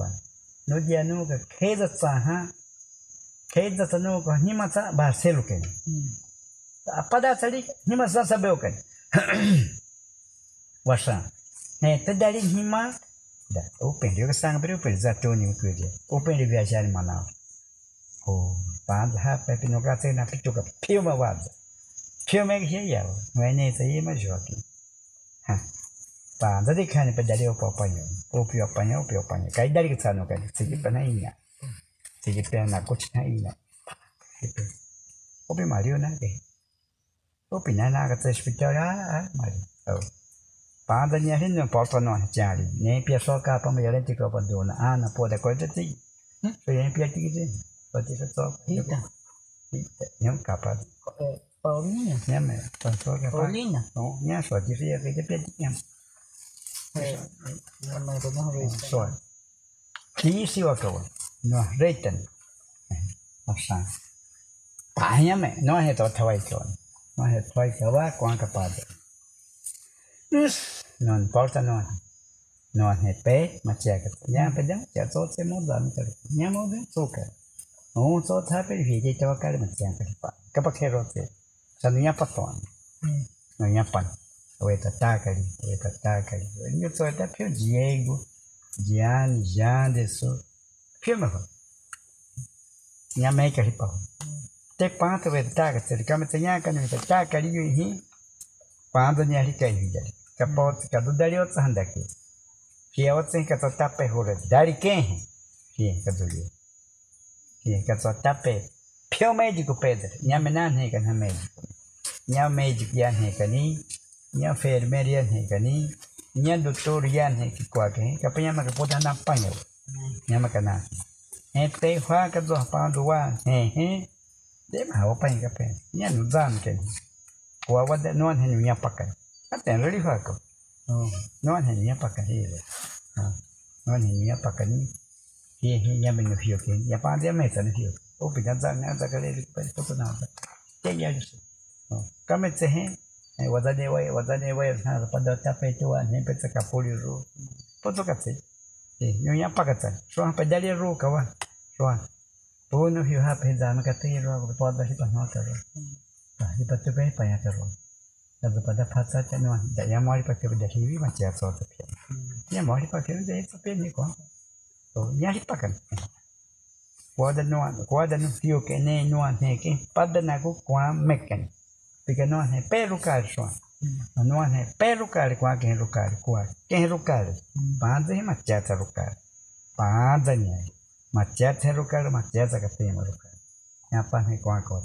no dia no ka keza saha keza sano ko nima sa Barcelo ken apada sali nima sa sabeu ken wasa né tadali nima da open dio ka sang brio per zatoni ko dia. Open de viajar em Manaus no ka na pituka pio ma waza filme que ia não é nem isso aí mas joga tá jadi kan pa dari opo panyo opi opanyo opi opanyo kai dari ke sana kan? Sigi pa na ina sigi pa na coach na ina opi mario na ke opi na na ka hospital ah mario oh pa da nya hin no porta no jari ne pia so ka pa me ti ko pa do na ana po da ko da ti so yen pia ti ki pa ti so ita ita nyam kapal Paulinha? Minha mãe. Pastor que Paulinha? Não, minha só, de filha que de pedinha. É, minha mãe tá na vez. Só. Que isso eu acabo. Não, reitan. Nossa. Pá, minha mãe, não é todo tawai que Não é tawai que vai com a capada. Não importa não. Não é pé, mas chega. Já pedão, já só se muda, me cara. Minha mão vem soca. Um só tá per vídeo, então a cara me chega. Kapag hero sa niya paton no niya pan o eta takali o eta takali ni so eta pio Diego Gianni Janderson pio ma nya me ka ripa te pa te ve ta ka te ka me te nya ka ni te ta ka ri hi pa do nya ri ka hi da ka po ka do dari ot handa ki ki ot sen ka to ta pe ho re dari ke he ki ka do ri ki ka to ta pe pio médico pedro nya me nan he ka na médico nya médico ya he ka ni nya enfermeira ya he ka ni nya doutor ya he ki kwa ke ka pa nya ma ka po ta na pa nya nya ma ka na he te hwa ka zo pa do wa he he de ma ho pa ka pe nya nu zan ke. Kwa wa de non he nya pa ka ate ri hwa ko. Non he nya pa ka he le non he nya pa ka ni. He he nya me no hio ke. Ya pa de me ta ni hio. O pi zan na ta ka le ri pa to na ta ke ya ri ka me tse he. Wa da de wa wa da de wa na pa da ta pe to wa he pe ta ka po ri ro po to ka tse. Eh, nyo ya pakata. So ang padali ro ka wa. So po no hiyo ha pe da ka te ro ko pa da si pa no ka ro. Ta hi pa te pe pa ya ka ro. Da da pa da pa sa ta no da ya mo ri pa ke da hi wi ma cha so ta pe. Ya mo ri pa ke da sa pe ni ko. So ya ri pa kan. Kwa da no kwa da no hiyo ke ne no ne ke pa da na ko kwa mekan. Pika no ne pe ro ka so. No ne pe ro ka kwa ke ro ka kwa. Ke ro ka. Panza hi macchiata ruccare. Panza niya. Macchiata ruccare, macchiata ka tema ruccare. यहाँ पर है कौन कौन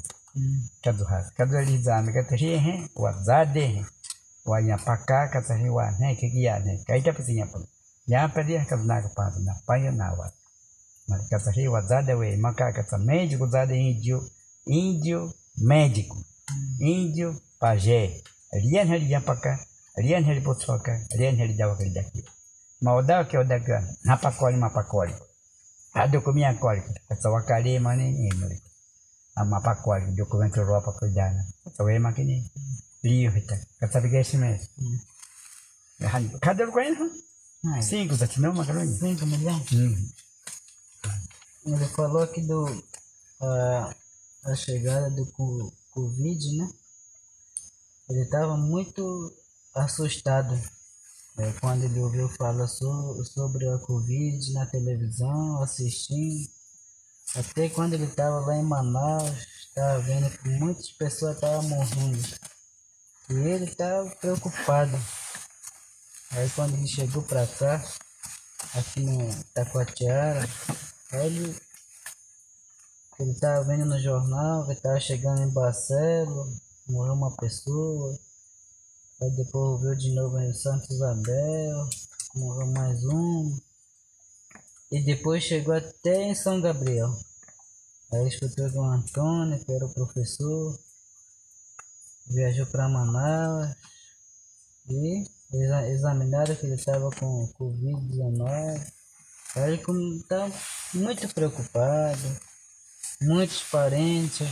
कदू हाथ कदू अली जान का तरी है वह ज़्यादा है वह यहाँ पक्का का तरी वह है कि किया है कई टप से यहाँ पर यहाँ पर यह कदना का पास ना पाया ना हुआ मर का तरी वह ज़्यादा वे मका का तो médico ज़्यादा índio índio médico índio pajé rian hari यहाँ पक्का rian hari potswaka rian hari dawa kali daki maudawa ke odaga napakoli mapakoli adokumia koli kasawakali mane ni ama pakwali dokumento ro pa kujana sawe makini liyo hita kasabigesi me han kadar ko ina cinco za tinoma macaroni? Cinco milhões. Ele falou aqui do a, a chegada do co- Covid, né? Ele estava muito assustado é, quando ele ouviu falar so, sobre a Covid na televisão, assistindo. Até quando ele estava lá em Manaus, estava vendo que muitas pessoas estavam morrendo. E ele estava preocupado. Aí quando ele chegou para cá, aqui no Taquatiara, ele ele estava vendo no jornal que estava chegando em Barcelo, morreu uma pessoa. Aí depois viu de novo em Santo Isabel, morreu mais um. E depois chegou até em São Gabriel. Aí escutou que o Antônio, que era o professor, viajou para Manaus e exa- examinaram que ele estava com Covid-19. Aí ele estava muito preocupado, muitos parentes,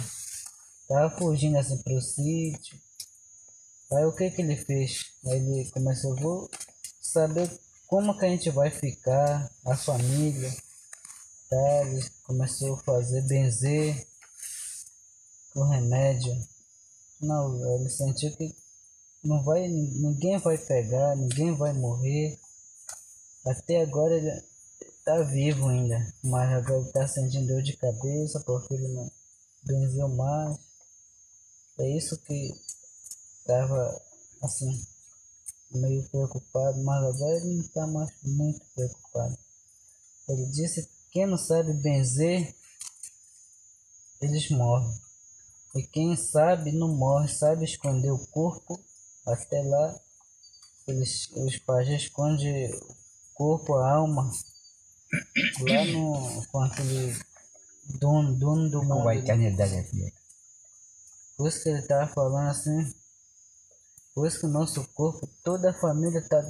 estava fugindo assim o sítio. Aí o que que ele fez? Ele começou, vou saber como que a gente vai ficar, a família. Tá? Ele começou a fazer benzer com remédio. Não, ele sentiu que não vai, ninguém vai pegar, ninguém vai morrer. Até agora ele tá vivo ainda, mas agora ele tá sentindo dor de cabeça porque ele não benzeu mais. É isso que tava assim, meio preocupado, mas agora ele não tá mais muito preocupado. Ele disse que quem não sabe benzer, eles morrem. E quem sabe não morre, sabe esconder o corpo, até lá eles, os pajés escondem o corpo, a alma, lá no, com aquele dono, dono do mundo. a eternidade aqui Por isso que ele estava falando assim, por isso que o nosso corpo, toda a família está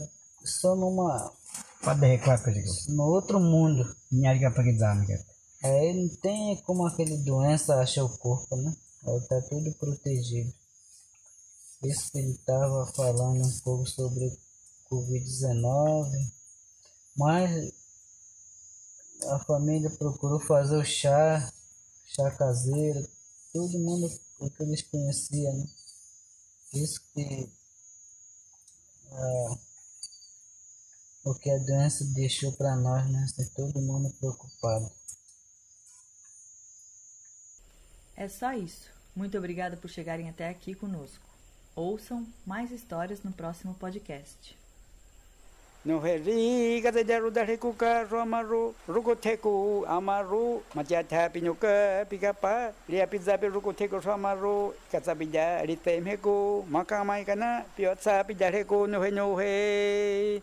só numa, digo no outro mundo. nyari ka pagi zan ka Aí não tem como aquele doença achar o corpo, né? Aí tá tudo protegido. Isso que ele estava falando um pouco sobre o Covid-19. Mas a família procurou fazer o chá, chá caseiro, todo mundo o que eles conheciam, né? Isso que ah, o que a doença deixou para nós, né? Assim, todo mundo preocupado. É só isso. Muito obrigada por chegarem até aqui conosco. Ouçam mais histórias no próximo podcast. no he Nuheri kata jaru dahiku ka ro romaru ruku teku amaru macata pinyuka pikapa lia pizza pi ruku teku romaru kata bija ritemheku makamai kana no he no he